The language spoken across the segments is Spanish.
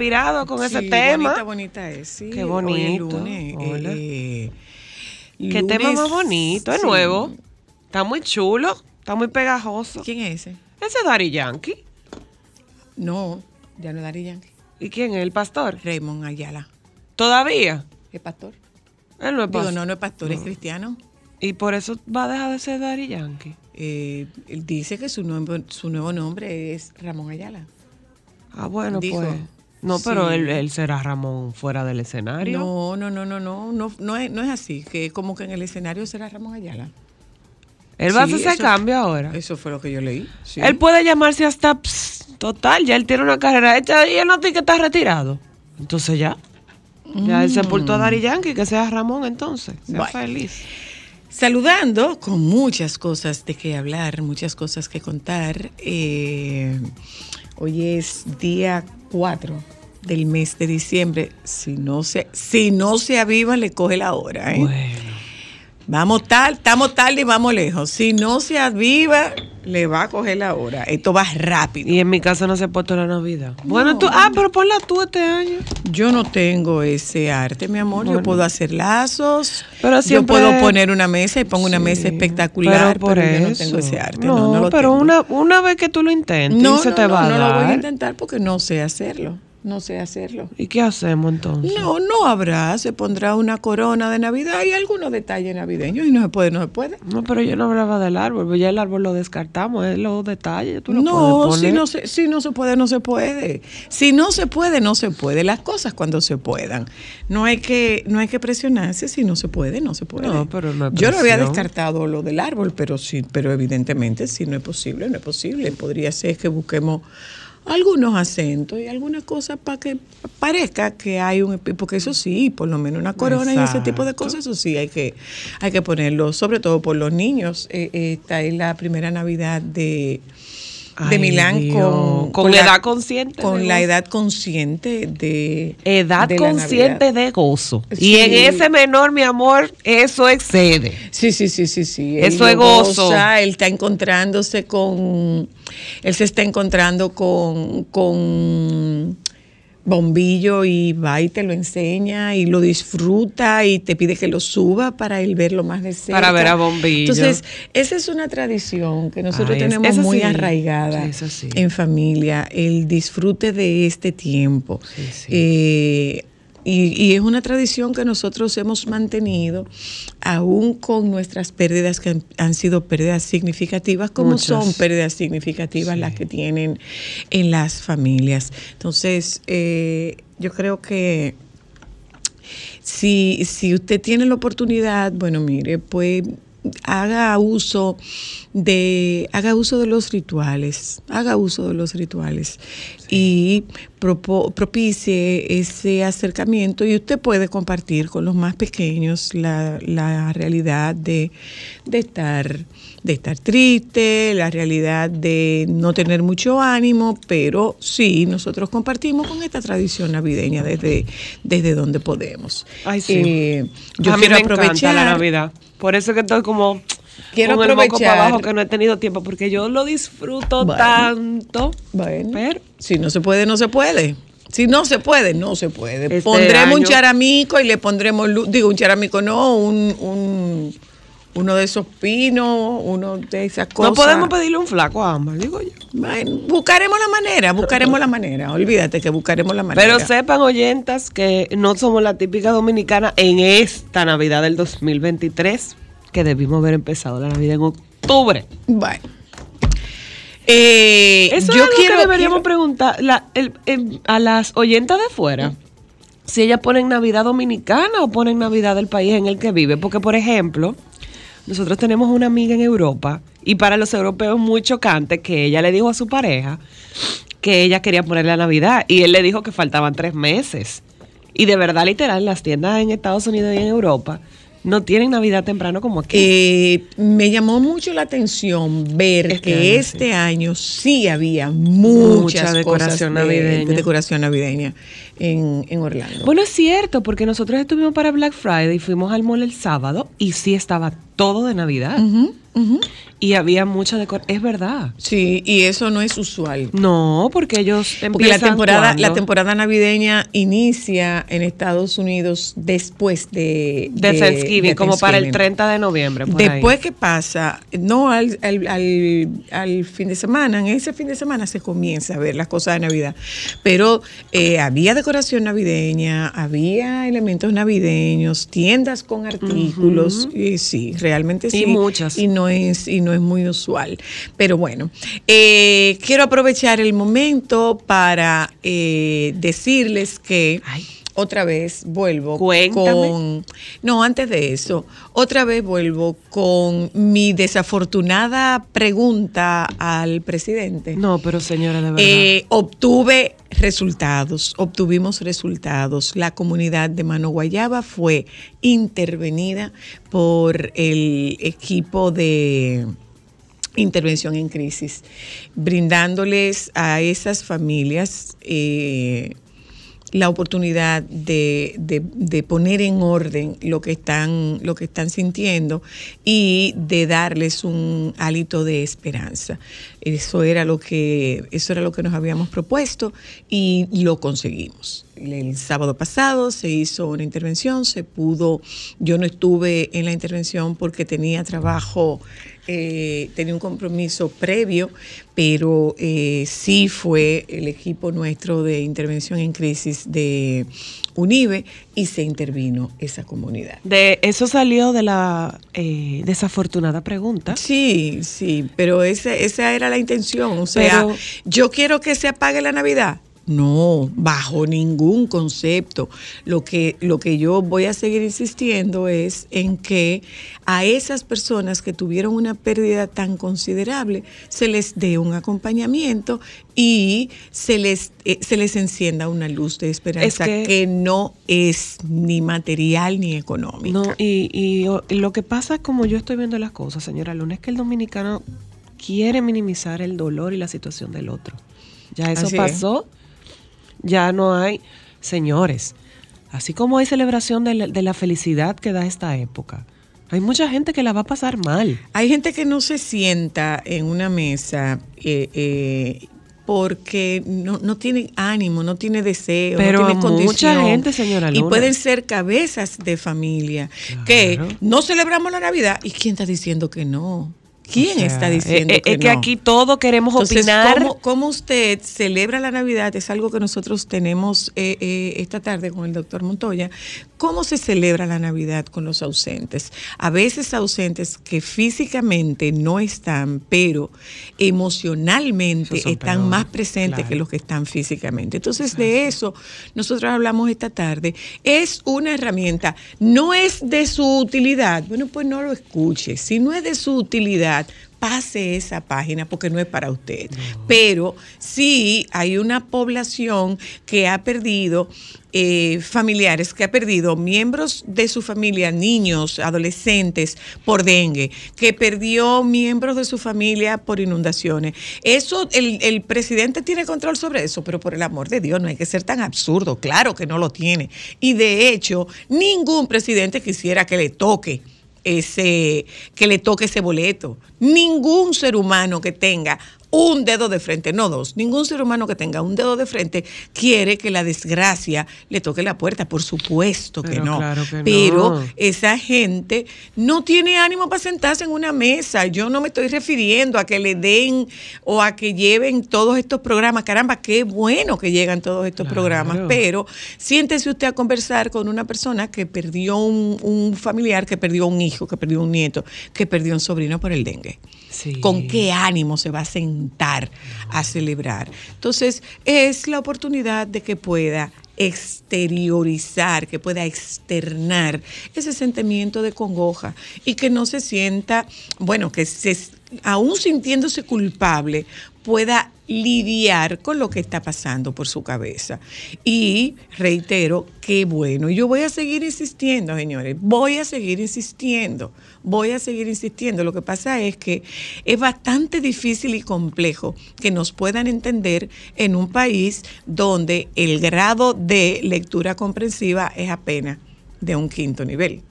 Inspirado con ese tema. Bonita, bonita es, sí. Qué bonito. lunes, Hola. eh, Qué tema más bonito, es sí. nuevo. Está muy chulo, está muy pegajoso. ¿Quién es ese? Ese es Daddy Yankee. No, ya no es Daddy Yankee. ¿Y quién es el pastor? Raymond Ayala. Todavía. ¿Es pastor? Él no es Digo, pastor. no, no es pastor, es cristiano. Y por eso va a dejar de ser Daddy Yankee. Eh, él dice que su, nuevo- su nuevo nombre es Ramón Ayala. Ah, bueno, Dijo. pues. No, pero Sí. él, él será Ramón fuera del escenario. No, no, no, no, no, no, no es, no es así, que como que en el escenario será Ramón Ayala. Él va a Sí, hacer ese cambio ahora. Eso fue lo que yo leí. sí. Él puede llamarse hasta ps, total, ya él tiene una carrera hecha y él no tiene que estar retirado. Entonces ya. Ya él sepultó a Dari Yankee, que sea Ramón entonces. Sea feliz. Saludando con muchas cosas de qué hablar, muchas cosas que contar. Eh, hoy es día 4 del mes de diciembre. Si no se, si no se aviva, le coge la hora. ¿eh? Bueno. Vamos tal, estamos tarde y vamos lejos. Si no se aviva, le va a coger la hora. Esto va rápido. Y en mi casa no se ha puesto la Navidad. Bueno, tú, ah, pero ponla tú este año. Yo no tengo ese arte, mi amor. Yo puedo hacer lazos. Pero yo puedo poner una mesa y pongo una mesa espectacular, pero, por yo no eso. tengo ese arte. No, No, no lo pero tengo. una, una vez que tú lo intentes, no, se no, te no, va a no lo voy a intentar porque no sé hacerlo. No sé hacerlo. ¿Y qué hacemos entonces? No, no habrá. Se pondrá una corona de Navidad y algunos detalles navideños y no se puede, no se puede. No, pero yo no hablaba del árbol, pues ya el árbol lo descartamos, es los detalles, tú lo No, puedes si no, se, si no se puede, no se puede. Si no se puede, no se puede. Las cosas cuando se puedan. No hay que, no hay que presionarse. Si no se puede, no se puede. No, pero no es Yo no había descartado lo del árbol, pero sí, pero evidentemente si no es posible, no es posible. Podría ser que busquemos algunos acentos y algunas cosas para que parezca que hay un porque eso sí, por lo menos una corona y ese tipo de cosas, eso sí hay que hay que ponerlo, sobre todo por los niños. Eh, eh, esta es la primera Navidad de de Milán Dios. con, Con la- edad consciente Con la edad consciente de. Edad de consciente de gozo. Sí. Y en ese menor, mi amor, eso excede. Sí, sí, sí, sí, sí. Eso es gozo. goza, él está encontrándose con. Él se está encontrando con. con bombillo y va y te lo enseña y lo disfruta y te pide que lo suba para él verlo más de cerca. Para ver a Bombillo. Entonces, esa es una tradición que nosotros Ay, tenemos muy sí. arraigada Sí, esa sí. en familia, el disfrute de este tiempo. Sí, sí. Eh, Y, y es una tradición que nosotros hemos mantenido, aún con nuestras pérdidas que han, han sido pérdidas significativas, como Muchas. son pérdidas significativas las que tienen en las familias. Entonces, eh, yo creo que si, si usted tiene la oportunidad, bueno, mire, pues haga uso de haga uso de los rituales, haga uso de los rituales y propicie ese acercamiento y usted puede compartir con los más pequeños la, la realidad de, de estar de estar triste, la realidad de no tener mucho ánimo, pero sí, nosotros compartimos con esta tradición navideña desde, desde donde podemos. Ay, sí. Eh, yo a mí quiero me aprovechar la Navidad. Por eso que estoy como Quiero con el moco aprovechar- para abajo que no he tenido tiempo porque yo lo disfruto Bueno. tanto. Bueno, Pero si no se puede, no se puede. Si no se puede, no se puede. Este pondremos un charamico y le pondremos, lu- digo, un charamico no, un, un- uno de esos pinos, uno de esas cosas. no podemos pedirle un flaco a Ámbar, digo yo. Bueno, buscaremos la manera, buscaremos la manera. Olvídate que buscaremos la manera. Pero sepan, oyentas, que no somos la típica dominicana en esta Navidad del 2023, que debimos haber empezado la Navidad en octubre. Bueno. Eh, Eso yo es algo quiero, que deberíamos quiero- preguntar la- el- el- a las oyentas de fuera. Si ellas ponen Navidad dominicana o ponen Navidad del país en el que vive. Porque, por ejemplo, nosotros tenemos una amiga en Europa y para los europeos es muy chocante que ella le dijo a su pareja que ella quería poner la Navidad y él le dijo que faltaban tres meses. Y de verdad, literal, las tiendas en Estados Unidos y en Europa no tienen Navidad temprano como aquí. Eh, me llamó mucho la atención ver Este que año, este año sí había muchas Mucha decoración cosas de- navideña. de decoración navideña en, en Orlando. Bueno, es cierto, porque nosotros estuvimos para Black Friday y fuimos al mall el sábado y sí estaba todo de Navidad. Y había mucha decoración. Es verdad. Sí, y eso no es usual. No, porque ellos empiezan Porque la temporada, la temporada navideña inicia en Estados Unidos después de, de, Thanksgiving, de como para el Thanksgiving. 30 de noviembre. por ahí. Después que pasa, no al, al, al- al fin de semana, en ese fin de semana se comienza a ver las cosas de Navidad. Pero eh, había decoración navideña, había elementos navideños, tiendas con artículos, y sí, realmente Y sí. muchas. Y no es, y no es muy usual. Pero bueno, eh, quiero aprovechar el momento para eh, decirles que Ay. Otra vez vuelvo Cuéntame. con no, antes de eso, otra vez vuelvo con mi desafortunada pregunta al presidente. No, pero señora, de verdad. Eh, obtuve resultados, obtuvimos resultados. La comunidad de Mano Guayaba fue intervenida por el equipo de intervención en crisis, brindándoles a esas familias eh, la oportunidad de, de- poner en orden lo que están lo que están sintiendo y de darles un hálito de esperanza. Eso era lo que eso era lo que nos habíamos propuesto y lo conseguimos. El sábado pasado se hizo una intervención se pudo yo no estuve en la intervención porque tenía trabajo eh, tenía un compromiso previo, pero eh, sí fue el equipo nuestro de intervención en crisis de UNIBE y se intervino esa comunidad. de eso salió de la eh, desafortunada pregunta. Sí, sí, pero esa, esa era la intención. O sea, Pero- yo quiero que se apague la Navidad. No, bajo ningún concepto. Lo que, lo que yo voy a seguir insistiendo es en que a esas personas que tuvieron una pérdida tan considerable se les dé un acompañamiento y se les, eh, se les encienda una luz de esperanza Es que- que no es ni material ni económica. No, y, y, lo que pasa, como yo estoy viendo las cosas, señora Luna, es que el dominicano quiere minimizar el dolor y la situación del otro. Ya eso Así es. Ya no hay, señores, así como hay celebración de la, de la felicidad que da esta época, hay mucha gente que la va a pasar mal. Hay gente que no se sienta en una mesa eh, eh, porque no, no tiene ánimo, no tiene deseo, Pero no tiene condición. mucha gente, señora Y Luna. pueden ser cabezas de familia que no celebramos la Navidad. ¿Y quién está diciendo que no? ¿Quién O sea, está diciendo eh, eh, que es que no? aquí todos queremos Entonces, opinar. ¿cómo, cómo usted celebra la Navidad? Es algo que nosotros tenemos eh, eh, esta tarde con el doctor Montoya. ¿Cómo se celebra la Navidad con los ausentes? A veces ausentes que físicamente no están, pero emocionalmente están más presentes claro. que los que están físicamente. Entonces, de eso nosotros hablamos esta tarde. Es una herramienta, no es de su utilidad. Bueno, pues no lo escuche. Si no es de su utilidad, pase esa página porque no es para usted. Pero sí hay una población que ha perdido eh, familiares, que ha perdido miembros de su familia, niños, adolescentes, por dengue, que perdió miembros de su familia por inundaciones. Eso, el, el presidente tiene control sobre eso, pero por el amor de Dios, no hay que ser tan absurdo. Claro que no lo tiene. Y de hecho, ningún presidente quisiera que le toque ese, que le toque ese boleto. Ningún ser humano que tenga un dedo de frente, no dos, ningún ser humano que tenga un dedo de frente quiere que la desgracia le toque la puerta, por supuesto que Pero no. claro que Pero no. esa gente no tiene ánimo para sentarse en una mesa. Yo no me estoy refiriendo a que le den o a que lleven todos estos programas. Caramba, qué bueno que llegan todos estos Claro. programas, pero siéntese usted a conversar con una persona que perdió un, un familiar, que perdió un hijo, que perdió un nieto, que perdió un sobrino por el dengue. Sí. ¿Con qué ánimo se va a sentar a celebrar? Entonces, es la oportunidad de que pueda exteriorizar, que pueda externar ese sentimiento de congoja y que no se sienta, bueno, que se, aún sintiéndose culpable, pueda lidiar con lo que está pasando por su cabeza. Y reitero, qué bueno. Yo voy a seguir insistiendo, señores, voy a seguir insistiendo, voy a seguir insistiendo. Lo que pasa es que es bastante difícil y complejo que nos puedan entender en un país donde el grado de lectura comprensiva es apenas de un quinto nivel.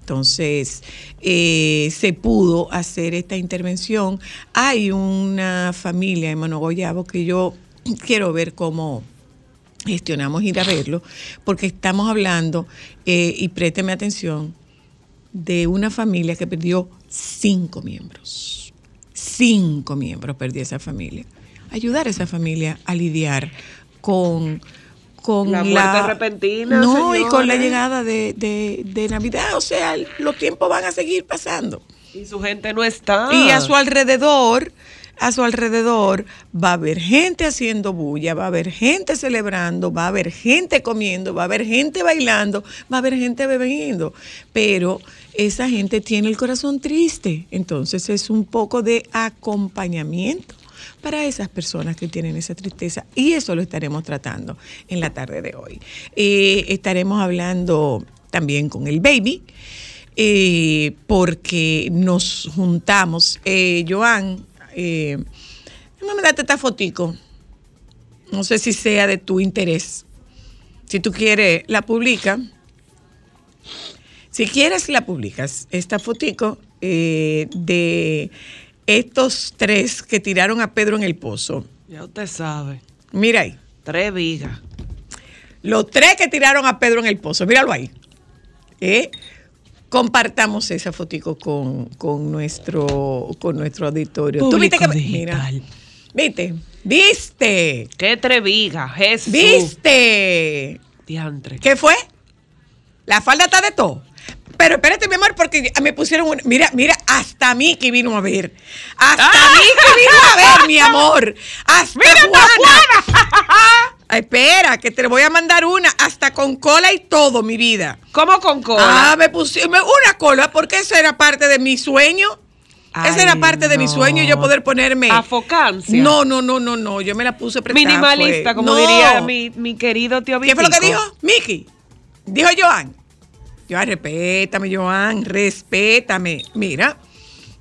Entonces, eh, se pudo hacer esta intervención. Hay una familia en Monogoyabo que yo quiero ver cómo gestionamos ir a verlo, porque estamos hablando, eh, y présteme atención, de una familia que perdió cinco miembros. Cinco miembros perdió esa familia. Ayudar a esa familia a lidiar con, con La muerte repentina, No, y con la llegada de, de- de Navidad. O sea, los tiempos van a seguir pasando. Y su gente no está. Y a su alrededor, a su alrededor va a haber gente haciendo bulla, va a haber gente celebrando, va a haber gente comiendo, va a haber gente bailando, va a haber gente bebiendo. Pero esa gente tiene el corazón triste. Entonces es un poco de acompañamiento para esas personas que tienen esa tristeza. Y eso lo estaremos tratando en la tarde de hoy. Eh, estaremos hablando también con el baby eh, porque nos juntamos. Eh, Joan, eh, darte esta fotico. No sé si sea de tu interés. Si tú quieres, la publica. Si quieres, la publicas. Esta fotico eh, de estos tres que tiraron a Pedro en el pozo. Ya usted sabe. Mira ahí. Tres vigas. Los tres que tiraron a Pedro en el pozo. Míralo ahí. ¿Eh? Compartamos esa fotico con, con nuestro, con nuestro auditorio. ¿Tú viste que, Público mira. ¿viste? ¿Viste? ¿Qué tres vigas? Jesús. ¿Viste? Diantre. ¿Qué fue? La falda está de todo. Pero espérate, mi amor, porque me pusieron una. Mira, mira, hasta Miki vino a ver. Hasta Miki vino a ver, mi amor. Hasta Juana. Ay, espera, que te voy a mandar una, hasta con cola y todo, mi vida. ¿Cómo con cola? Ah, me pusieron una cola, porque eso era parte de mi sueño. Esa era Ay, parte de mi sueño, yo poder ponerme. Afocancia. No, no, no, no, no. Yo me la puse prestada, Minimalista, fue. como No. diría mi, mi querido tío ¿Qué fue lo que dijo? Miki. Dijo Joan. Joan, respétame, Joan, respétame. Mira,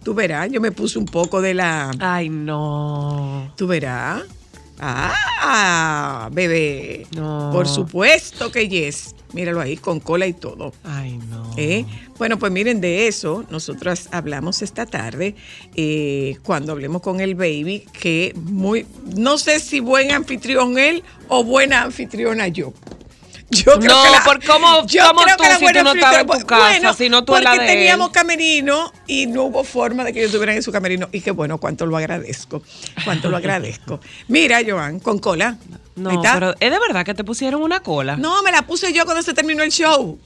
tú verás, yo me puse un poco de la. Ay, no. Tú verás. Ah, bebé. No. Por supuesto que yes. Míralo ahí, con cola y todo. Ay, no. ¿Eh? Bueno, pues miren, de eso nosotras hablamos esta tarde, eh, cuando hablemos con el baby, que muy, no sé si buen anfitrión él o buena anfitriona yo. Yo creo No, que la- por cómo- yo cómo creo tú, que la si tú no estabas en tu casa, si no tú en la porque él. teníamos camerino y no hubo forma de que ellos estuvieran en su camerino. Y qué bueno, cuánto lo agradezco. Cuánto lo agradezco. Mira, Joan, con cola. No, está. pero es de verdad que te pusieron una cola. No, No, me la puse yo cuando se terminó el show.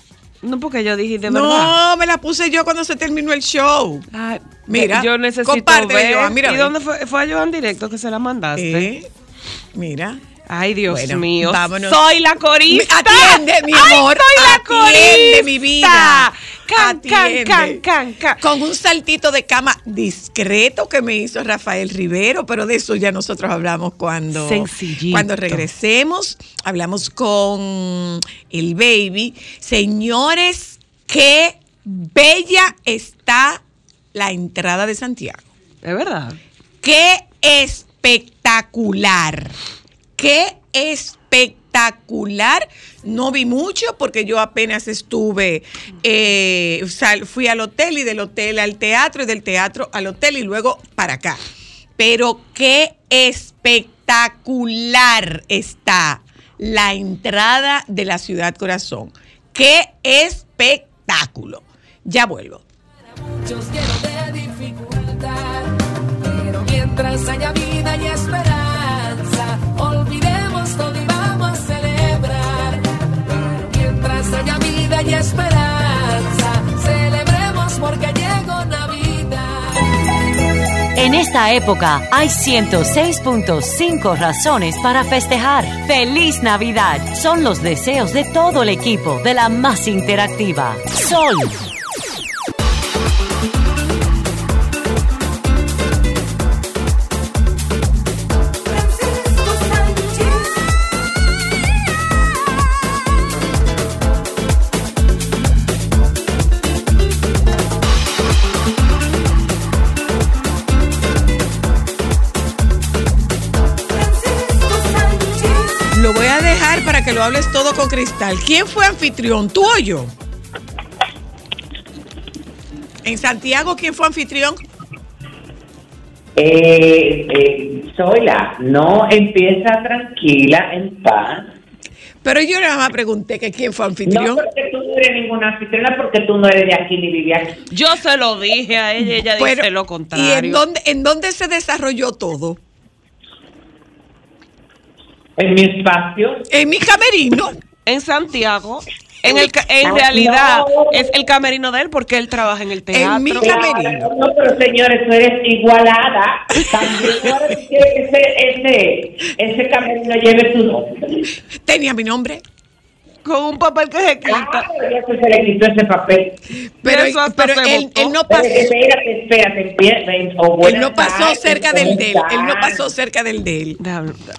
porque yo dije de verdad. No, me la puse yo cuando se terminó el show. Ay, Mira, yo necesito compártela, ver. Joan, mira, ¿Y dónde fue? Fue a Joan directo que se la mandaste. Eh, Mira. Ay, Dios Bueno, mío. vámonos. Soy la corista. Atiende, mi Ay, amor. soy la Atiende, corista. mi vida. Can, can, Atiende. can, can, can. Con un saltito de cama discreto que me hizo Rafael Rivero, pero de eso ya nosotros hablamos cuando, Sencillito. cuando regresemos. Hablamos con el baby. Señores, qué bella está la entrada de Santiago. Es verdad. Qué espectacular. Qué espectacular. No vi mucho porque yo apenas estuve, eh, fui al hotel y del hotel al teatro y del teatro al hotel y luego para acá. Pero qué espectacular está la entrada de la ciudad corazón. Qué espectáculo. Ya vuelvo. muchos llenos de dificultad. Pero mientras haya vida y esperanza, haya vida y esperanza, celebremos porque llegó Navidad. En esta época hay 106.5 razones para festejar. ¡Feliz Navidad! Son los deseos de todo el equipo de la más interactiva. Sol. Lo hables todo con Cristal. ¿Quién fue anfitrión? ¿Tú o yo? En Santiago, ¿quién fue anfitrión? Eh, eh, Sola, no empieza tranquila, en paz. Pero yo nada más pregunté que quién fue No anfitrión. porque tú no eres ninguna anfitriona, porque tú no eres de aquí ni vives aquí. Yo se lo dije a ella, ella Pero, dice lo ¿Y contrario. en dónde, en dónde se desarrolló todo? En mi espacio. En mi camerino. En Santiago, en, el, en No. realidad, es el camerino de él porque él trabaja en el teatro. mi Claro, camerino. no, pero señores, tú eres igualada. También ahora que ese, ese, ese camerino lleve tu nombre. Tenía mi nombre. Con un papel que se quita. Ya se le quitó ese papel. Pero, Eso hasta pero se él, él no pasó. espérate, espérate, Él no pasó cerca del de él. ¿cómo Él no pasó cerca del de él.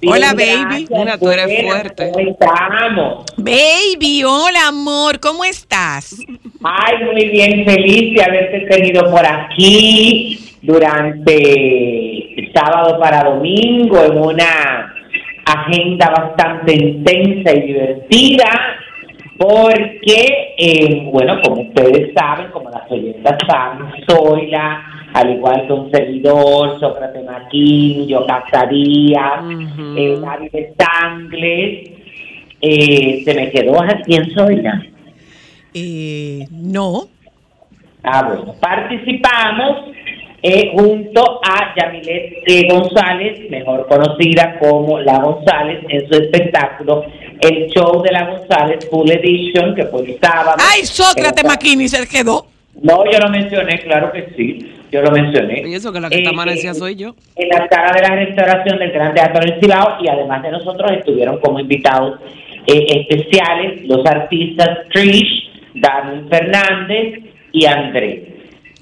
Hola, baby. gracias, Mira, tú eres fuerte. ¿Cómo estamos? Baby, hola amor, ¿cómo estás? Ay, muy bien, feliz de haberte tenido por aquí durante sábado para domingo en una agenda bastante intensa y divertida, porque, eh, bueno, como ustedes saben, como las oyentas saben, soy la, al igual que un servidor, Sócrates Maquín, yo Casarías, Ujú. eh, David eh, se me quedó aquí en Zoila. Eh, no. Ah, bueno, participamos eh, junto a Yamilet eh, González, mejor conocida como La González, en su espectáculo El Show de La González Full Edition, que fue el sábado. Ay, Sócrates Eh, McKinney se quedó. No, yo lo mencioné, claro que sí, yo lo mencioné. Y eso que la que está amanecida soy yo. En la sala de la restauración del Gran Teatro del Cibao y además de nosotros estuvieron como invitados eh, especiales los artistas Trish, Dani Fernández y Andrés.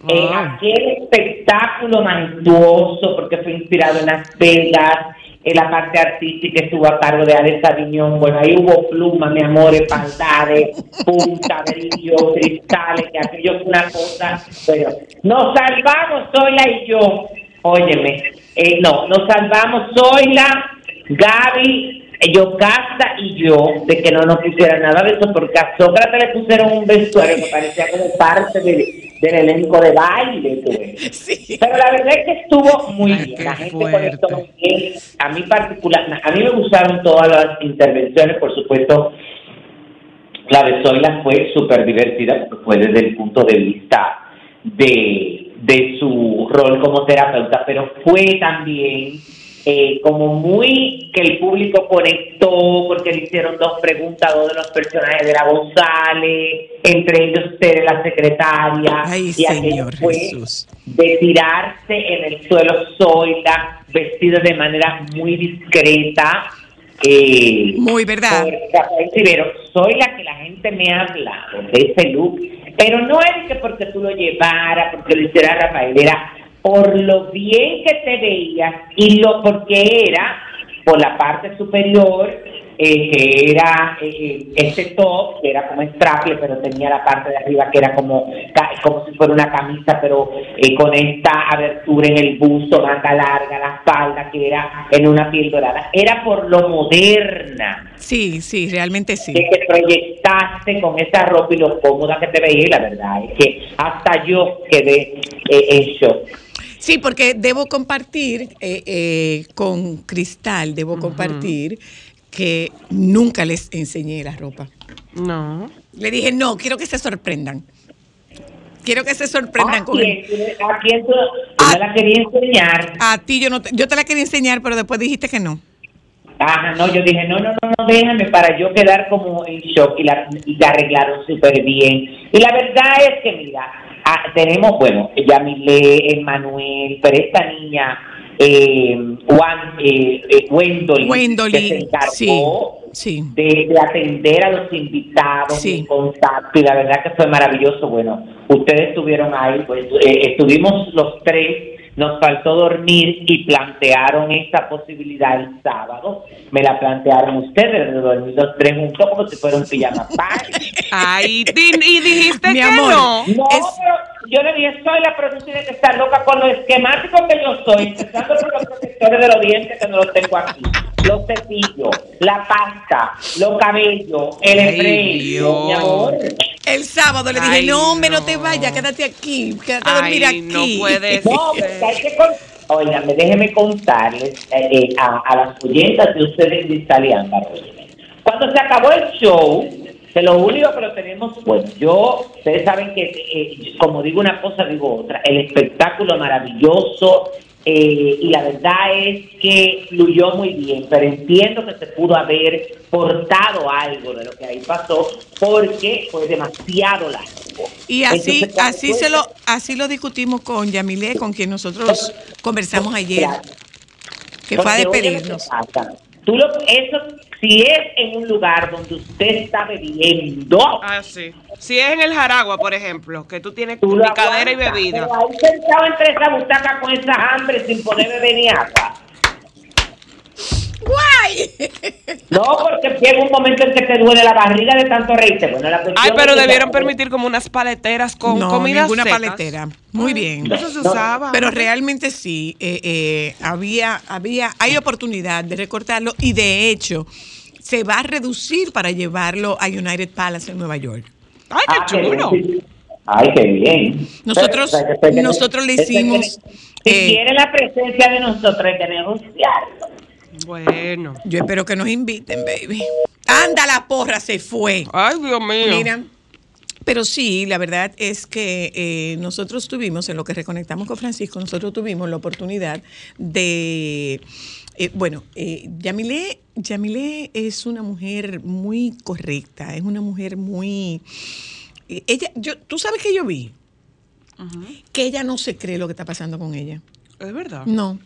Eh, Wow. aquel espectáculo majestuoso porque fue inspirado en Las Vegas, en la parte artística estuvo a cargo de Alex Aviñón. Bueno, ahí hubo plumas, mi amor, espaldades, punta, brillo, cristales, que aquello fue una cosa. Pero nos salvamos, Zoila y yo. Óyeme, eh, no, nos salvamos Zoila, Gaby, Yocasta y yo de que no nos pusieran nada de eso, porque a Sócrates le pusieron un vestuario que parecía como parte del, del elenco de baile. Sí. Pero la verdad es que estuvo muy Ay, bien. La gente fuerte. conectó bien. A mí particular, a mí me gustaron todas las intervenciones, por supuesto. La de Zoila fue súper divertida porque fue desde el punto de vista de, de su rol como terapeuta, pero fue también eh, como muy que el público conectó porque le hicieron dos preguntas a dos de los personajes de la González, entre ellos ustedes la secretaria. Ay, y Señor fue Jesús. de tirarse en el suelo Zoila, vestida de manera muy discreta. eh, Muy verdad. Rivero, soy la que la gente me ha hablado de ese look, pero no es que porque tú lo llevaras, porque lo hiciera Rafael, era por lo bien que te veías y lo porque era por la parte superior, eh, que era eh, eh, este top, que era como straple, pero tenía la parte de arriba que era como, como si fuera una camisa, pero eh, con esta abertura en el busto, manga larga, la falda, que era en una piel dorada. Era por lo moderna Sí, sí, realmente sí. que te proyectaste con esa ropa y lo cómoda que te veía y la verdad es que hasta yo quedé eh, en shock. Sí, porque debo compartir eh, eh, con Cristal, debo compartir que nunca les enseñé la ropa. No. Le dije, no, quiero que se sorprendan. Quiero que se sorprendan ¿A con el- quién, ¿A quién tú, tú me la querías enseñar? A ti yo no te, yo te la quería enseñar, pero después dijiste que no. Ajá, no, yo dije, no, no, no, no, déjame para yo quedar como en shock y la, y la arreglaron súper bien. Y la verdad es que, mira, ah, tenemos, bueno, Yamile, Emanuel, pero esta niña, eh, Juan, eh, eh, Wendolyn, Wendolyn, que se encargó sí, sí. De, de atender a los invitados Sí. en contacto y la verdad que fue maravilloso. Bueno, ustedes estuvieron ahí, pues eh, estuvimos los tres, nos faltó dormir y plantearon esta posibilidad el sábado. Me la plantearon ustedes de dormir los tres juntos como si fuera un pijama party. Ay, y dijiste Mi que amor. no. No, Es- pero yo le dije, soy la productora que está loca con lo esquemático que yo soy, empezando por los protectores de los dientes que no los tengo aquí, los cepillos, la pasta, los cabellos, el Ay, spray, mi amor. El sábado le dije, Ay, no, hombre, no. no. te vayas, quédate aquí, quédate a dormir Ay, aquí. no puede No, hay que. Óigame, déjeme contarles eh, eh, a, a las oyentas de ustedes de Italia Cuando se acabó el show, de lo único que lo tenemos, pues yo, ustedes saben que, eh, como digo una cosa, digo otra, el espectáculo maravilloso, eh, y la verdad es que fluyó muy bien, pero entiendo que se pudo haber portado algo de lo que ahí pasó, porque fue demasiado largo. Y así, Entonces, así se lo, así lo discutimos con Yamile, con quien nosotros conversamos ayer, que fue a despedirnos. Tú lo, eso, si es en un lugar donde usted está bebiendo, Ah, sí. Si es en el Jaragua, por ejemplo, que tú tienes tú lo picadera y bebida. pero ahí sentado entre esa butaca con esa hambre sin poder beber ni agua. ¡Guay! No, porque llega un momento en que te duele la barriga de tanto reírte. Bueno, la cuestión Ay, pero debieron permitir como unas paleteras con no, comida ninguna secas. paletera. Muy bien. Eso se No, usaba. Pero realmente sí, eh, eh, había, había, hay oportunidad de recortarlo y de hecho se va a reducir para llevarlo a United Palace en Nueva York. Ay, qué Ah, chulo. Ay, qué bien. Nosotros- Pero, que- nosotros le hicimos, Si eh, quiere la presencia de nosotros, hay que negociarlo. Bueno. Yo espero que nos inviten, baby. Anda, la porra se fue. Ay, Dios mío. Mira, pero sí, la verdad es que eh, nosotros tuvimos, en lo que reconectamos con Francisco, nosotros tuvimos la oportunidad de, eh, bueno, eh, Yamile, Yamile es una mujer muy correcta, es una mujer muy, eh, ella, yo, tú sabes que yo vi, que ella no se cree lo que está pasando con ella. Es verdad. No.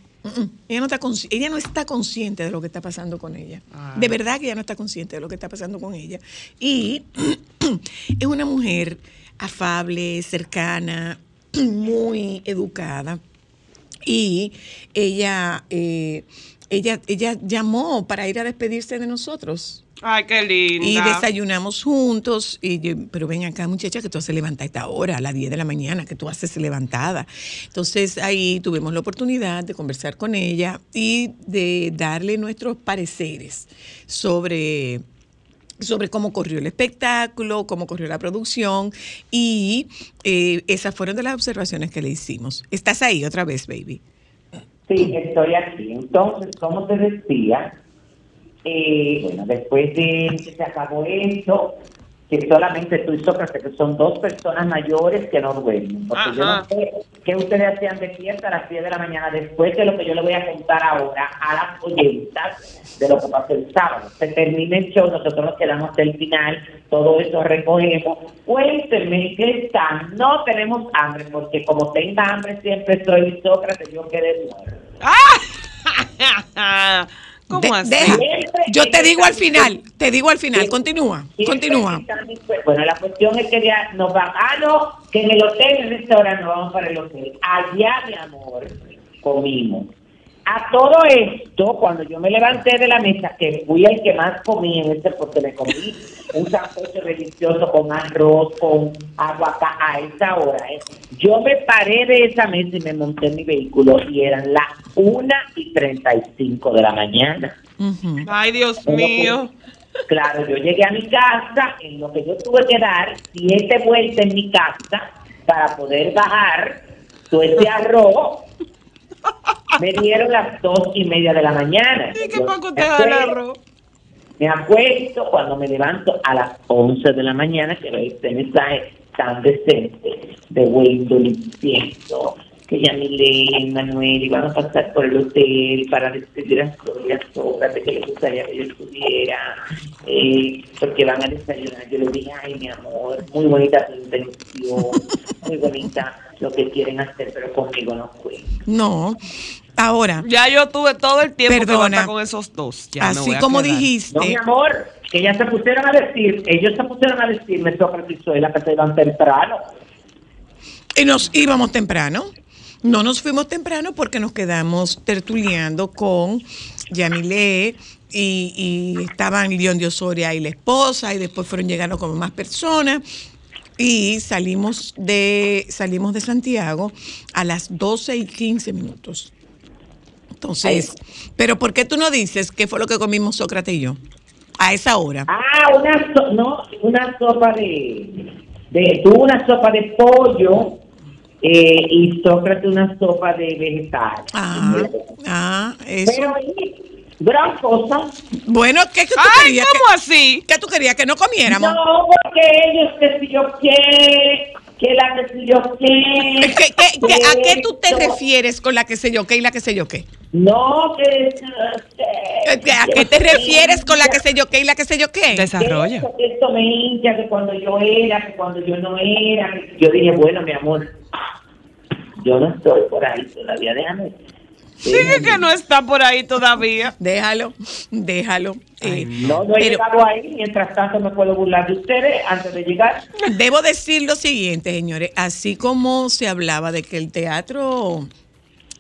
Ella no, está ella no está consciente de lo que está pasando con ella. Ah. De verdad que ella no está consciente de lo que está pasando con ella. Y es una mujer afable, cercana, muy educada. Y ella, eh, ella, ella llamó para ir a despedirse de nosotros. Ay, qué linda. Y desayunamos juntos. Y yo, pero ven acá, muchacha, que tú haces levantar a esta hora, a las 10 de la mañana, que tú haces levantada. Entonces ahí tuvimos la oportunidad de conversar con ella y de darle nuestros pareceres sobre sobre cómo corrió el espectáculo, cómo corrió la producción y eh, esas fueron de las observaciones que le hicimos. ¿Estás ahí otra vez, baby? Sí, estoy aquí. Entonces, como te decía, eh, bueno, después de que se acabó esto, que solamente tú y Sócrates, que son dos personas mayores que no duermen. Porque yo no sé qué ustedes hacían de fiesta a las 10 de la mañana después de lo que yo le voy a contar ahora a las oyentas de lo que pasó el sábado. Se termina el show, nosotros nos quedamos hasta el final, todo eso recogemos. Cuéntenme qué están. No tenemos hambre, porque como tenga hambre siempre soy Sócrates, yo quedé muerto. ¿Cómo De- así? deja. Yo te digo al final, te digo al final, continúa, continúa. Bueno, la cuestión es que ya nos van. Ah, no, que en el hotel, en el restaurante, nos vamos para el hotel. Allá, mi amor, comimos. A todo esto, cuando yo me levanté de la mesa, que fui el que más comí en este, porque me comí un sancocho delicioso con arroz, con aguacate a esa hora, ¿eh? yo me paré de esa mesa y me monté en mi vehículo y eran las 1 y 35 de la mañana. Ay, Dios mío. Claro, yo llegué a mi casa, en lo que yo tuve que dar siete vueltas en mi casa para poder bajar todo ese arroz. Me dieron las dos y media de la mañana. ¿Y qué me te arroz? Me acuesto cuando me levanto a las 11 de la mañana, que veo este mensaje tan decente de Wendell que ya y Manuel iban a pasar por el hotel para despedir a Sonia Sócrates, que le gustaría que yo estuviera, eh, porque van a desayunar. Yo le dije, ay, mi amor, muy bonita tu intención, muy bonita lo que quieren hacer, pero conmigo no fue. No. Ahora, Ya yo tuve todo el tiempo que Perdona. con esos dos. Ya así voy a como quedar. No, mi dijiste, amor, que ya se pusieron a decir, ellos se pusieron a decirme, Sócrates y Zoila, que se iban temprano. y nos íbamos temprano. No nos fuimos temprano porque nos quedamos tertuleando con Yamile y, estaban León de Osoria y la esposa y después fueron llegando como más personas y salimos de salimos de Santiago a las 12 y 15 minutos. Entonces, pero ¿por qué tú no dices qué fue lo que comimos Sócrates y yo a esa hora? Ah, una, no, una sopa de, de, tuvo una sopa de pollo eh, y Sócrates una sopa de vegetales. Ah, ah, eso. Pero gran cosa. Bueno, ¿qué, qué tú Ay, querías? ¿cómo que, así? ¿Qué tú querías? ¿Que no comiéramos? No, porque ellos que si yo qué, que la que si yo qué. ¿Qué- qué- qué- ¿A qué tú te No, refieres con la que sé yo qué y la que sé yo qué? No, que... ¿A qué te refieres con la que sé yo qué y la que sé yo qué? Desarrolla. Esto, que esto me hincha, que cuando yo era, que cuando yo no era. Yo dije, bueno, mi amor, yo no estoy por ahí todavía, déjame. Sigue que no está por ahí todavía. Déjalo, déjalo. Ay, Eh, No, no he Pero- llegado ahí, mientras tanto me puedo burlar de ustedes antes de llegar. Debo decir lo siguiente, señores. Así como se hablaba de que el teatro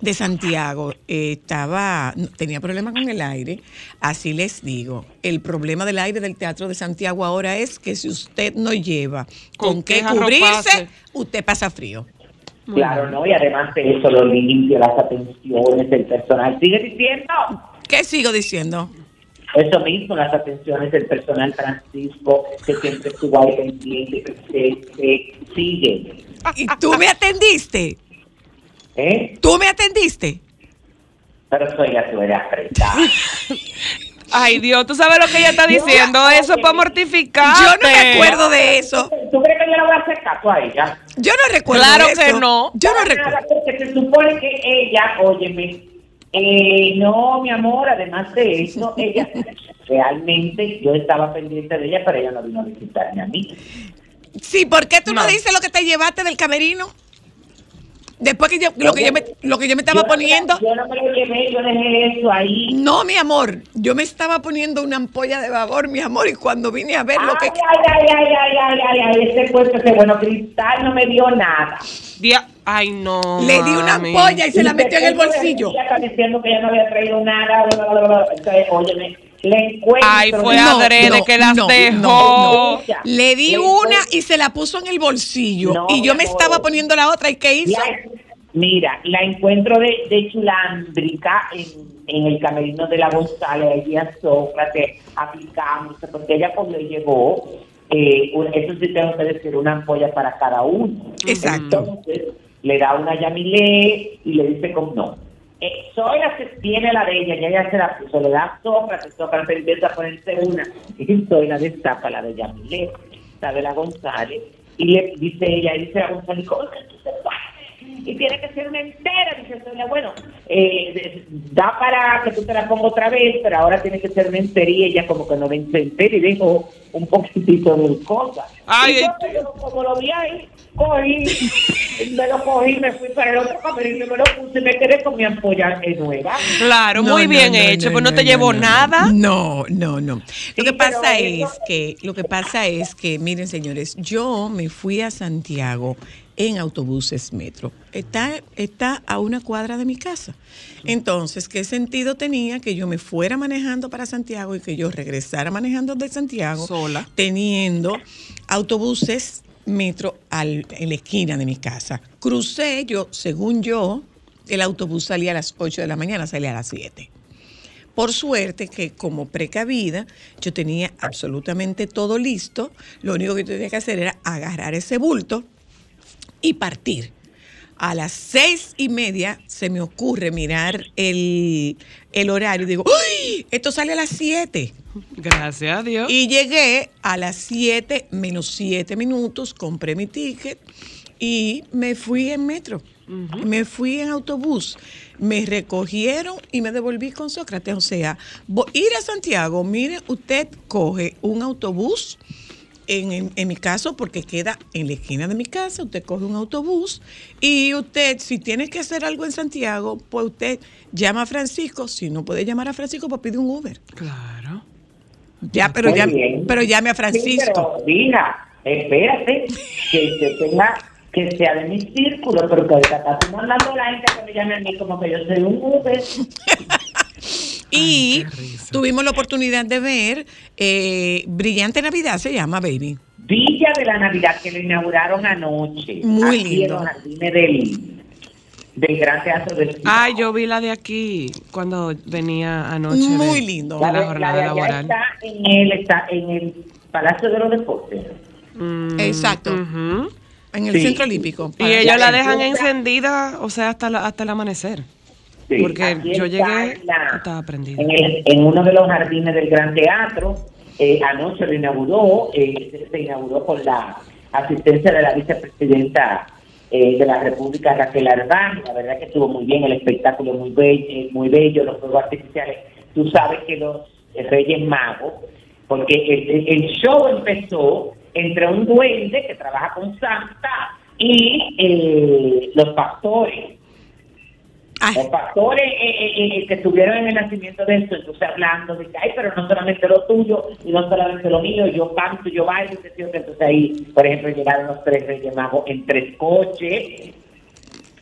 de Santiago eh, estaba tenía problemas con el aire, así les digo. El problema del aire del teatro de Santiago ahora es que si usted no lleva con, ¿Con qué cubrirse, usted pasa frío. Claro, ¿no? Y además de eso, lo limpio, las atenciones, el personal. ¿Sigue diciendo? ¿Qué sigo diciendo? Eso mismo, las atenciones del personal Francisco, que siempre estuvo ahí pendiente, que se sigue. ¿Y tú me atendiste? ¿Eh? ¿Tú me atendiste? Pero soy la eres apretada. Ay, Dios, ¿tú sabes lo que ella está diciendo? Eso es para mortificar. Yo no me acuerdo de eso. ¿Tú crees que yo le voy a hacer caso a ella? Yo no recuerdo Claro de que eso. no. Yo no recuerdo. Porque se supone que ella, óyeme, eh, no, mi amor, además de eso, ella, realmente yo estaba pendiente de ella, pero ella no vino a visitarme a mí. Sí, ¿por qué tú no, No. dices lo que te llevaste del camerino? Después que yo, lo que yo me, lo que yo me estaba Yo no me- poniendo. Yo no me lo llevé, yo dejé eso ahí. No, mi amor, yo me estaba poniendo una ampolla de vapor, mi amor, y cuando vine a ver lo que... Ay, ay, ay, ay, ay, ay, ay, ay, ese cuento, ese bueno, Cristal no me dio nada. Dia- Ay, no. Le di una ampolla y se la metió en el bolsillo. Ella está diciendo que ella no había traído nada, bla, bla, bla, bla. Entonces, óyeme, le encuentro. Ay, fue No, adrede no, que las no, dejó. no, no. Le di Le una y se la puso en el bolsillo. No, y yo me amor. estaba poniendo la otra. ¿Y qué hizo? La- mira, la encuentro de, de chulámbrica en, en el camerino de la González, allí a Sócrates, aplicándose, porque ella cuando llegó, eh, eso sí tengo que decir, una ampolla para cada uno. Exacto. Entonces, le da una a Yamile y le dice como no. Eh, la que tiene la de ella, ya ella se la puso, le da a Sócrates, Sócrates empieza a ponerse una, y soy la destapa la de Yamile. Isabela González, y le dice ella, y dice la González, ¿cómo es que tú? Y tiene que ser una entera, dice Sonia, bueno, eh, da para que tú te la pongas otra vez, pero ahora tiene que ser una entera y ella como que no me entera y dijo un poquitito de cosas. Ay, y yo, como lo vi ahí, cogí, me lo cogí, me fui para el otro camerino y me lo puse y me quedé con mi ampolla nueva. Claro, No, muy no, bien no, hecho, no, pues no, no, te no, llevó no, nada. No, no, no. Lo Sí, que pasa es que, lo que pasa es que, miren, señores, yo me fui a Santiago en autobuses metro. Está, está a una cuadra de mi casa. Entonces, ¿qué sentido tenía que yo me fuera manejando para Santiago y que yo regresara manejando de Santiago Sola. teniendo autobuses metro al- en la esquina de mi casa? Crucé yo, según yo, el autobús salía a las 8 de la mañana, salía a las 7. Por suerte que como precavida yo tenía absolutamente todo listo, lo único que tenía que hacer era agarrar ese bulto y partir. A las seis y media se me ocurre mirar el, el horario y digo, ¡Uy! Esto sale a las 7. Gracias a Dios. Y llegué a las 7 menos 7 minutos, compré mi ticket y me fui en metro. Me fui en autobús. Me recogieron y me devolví con Sócrates. O sea, ir a Santiago, mire, usted coge un autobús. En, en- en mi caso, porque queda en la esquina de mi casa, usted coge un autobús y usted, si tiene que hacer algo en Santiago, pues usted llama a Francisco. Si no puede llamar a Francisco, pues pide un Uber. Claro. Ya, pero Muy ya, bien. pero llame a Sí, Francisco. pero, hija, espérate, que se tenga, que sea de mi círculo, pero que ahorita está a la gente que me llame a mí como que yo soy un Uber. y tuvimos la oportunidad de ver eh, Brillante Navidad, se llama Baby. Villa de la Navidad que lo inauguraron anoche. Muy aquí lindo. En los jardines del, del Gran Teatro del. Ay, yo vi la de aquí cuando venía anoche. de- Muy lindo. De La la de- la jornada laboral. está en el, está en el Palacio de los Deportes. Mm, Exacto. En el Sí. Centro Olímpico. Y ellos la dejan encendida, o sea, hasta, la- hasta el amanecer. Sí, Porque yo llegué, en la- estaba prendida. En, el- en uno de los jardines del Gran Teatro, eh, anoche lo inauguró, eh, se- inauguró con la asistencia de la vicepresidenta eh, de la República, Raquel Arban. La verdad que estuvo muy bien, el espectáculo muy bello, muy bello los fuegos artificiales. Tú sabes que los Reyes Magos, porque el, el- el show empezó entre un duende que trabaja con Santa y eh, los pastores. Ay, Los pastores eh, eh, eh, que estuvieron en el nacimiento de esto, entonces hablando de que, ay, pero no solamente lo tuyo y no solamente lo mío, yo canto, yo bailo, entonces ahí, por ejemplo, llegaron los tres reyes magos en tres coches,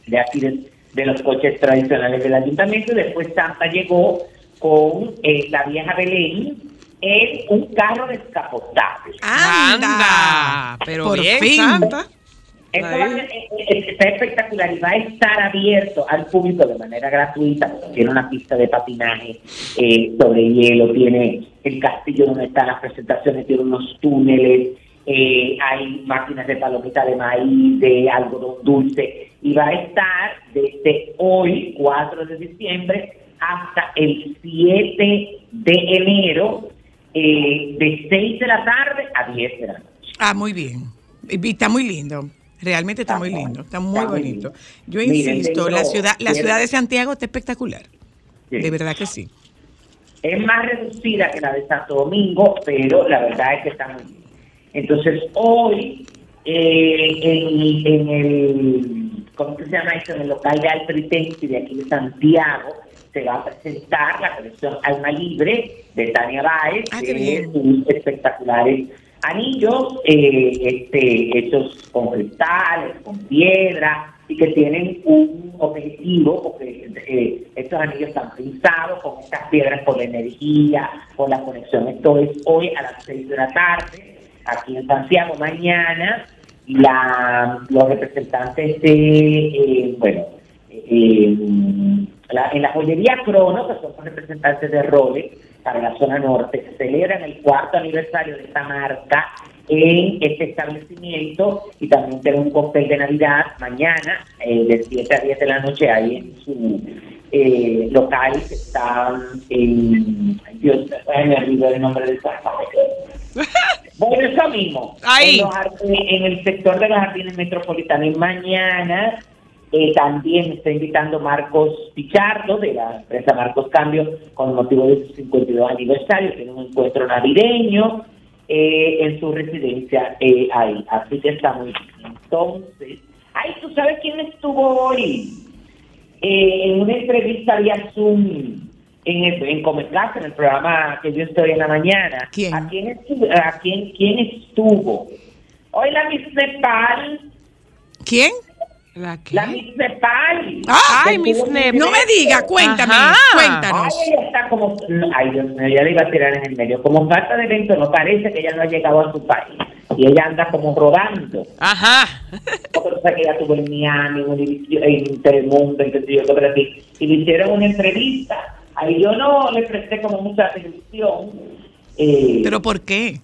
de aquí de, de los coches tradicionales del ayuntamiento, y después Santa llegó con eh, la vieja Belén en un carro descapotable. anda. Pero Por bien, fin. Santa. Ahí. va a ser- eh, eh, está espectacular y va a estar abierto al público de manera gratuita. porque Tiene una pista de patinaje eh, sobre hielo, tiene el castillo donde están las presentaciones, tiene unos túneles, eh, hay máquinas de palomita de maíz, de algodón dulce y va a estar desde hoy, 4 de diciembre, hasta el 7 de enero, eh, de 6 de la tarde a 10 de la noche. Ah, muy bien. Y está muy lindo. Realmente está muy lindo, está muy Está bonito. Yo Miren, insisto, la ciudad, la ciudad de Santiago está espectacular. Sí. De verdad que sí. Es más reducida que la de Santo Domingo, pero la verdad es que está muy bien. Entonces, hoy, eh, en, en el, ¿cómo que se llama esto? En el local de Altritensi de aquí de Santiago, se va a presentar la colección Alma Libre de Tania Báez, Ah, qué de bien. sus espectaculares anillos eh, este, hechos con cristales, con piedra, y que tienen un objetivo, porque eh, estos anillos están pensados con estas piedras por la energía, por la conexión. Esto es hoy a las 6 de la tarde, aquí en Santiago, mañana, la, los representantes de, eh, bueno, eh, en la joyería Crono, que son los representantes de Rolex para la zona norte, celebran el cuarto aniversario de esta marca en este establecimiento y también tienen un cóctel de Navidad mañana eh, de 7 a 10 de la noche ahí en su eh, local que está en... Dios, me olvidó el nombre del Por eso mismo. Ahí. En, los jar- en el sector de los jardines metropolitanos. Y mañana eh, también está invitando Marcos Pichardo de la empresa Marcos Cambio con motivo de su 52 aniversario. Tiene un encuentro navideño eh, en su residencia eh, ahí. Así que está muy bien. Entonces, ay, ¿tú sabes quién estuvo hoy? Eh, en una entrevista vía Zoom en, el, en en el programa que yo estoy en la mañana. ¿Quién? ¿A quién estuvo? ¿A quién, quién estuvo? Hoy la Miss Nepal, ¿Quién? ¿La qué? la Miss Nepal. Ah, Ay, Miss tuvo un Nep. No me diga, cuéntame, Ajá. cuéntanos. Ay, ella está como, ay Dios mío, ya le iba a tirar en el medio. Como falta de evento, no parece que ella no ha llegado a su país. Y ella anda como rodando. Ajá. Porque tú sabes que ella estuvo en Miami, en, Univision- en Telemundo, en qué sé yo, qué Brasil, y le hicieron una entrevista. Ahí yo no le presté como mucha atención. Eh, ¿Pero por qué?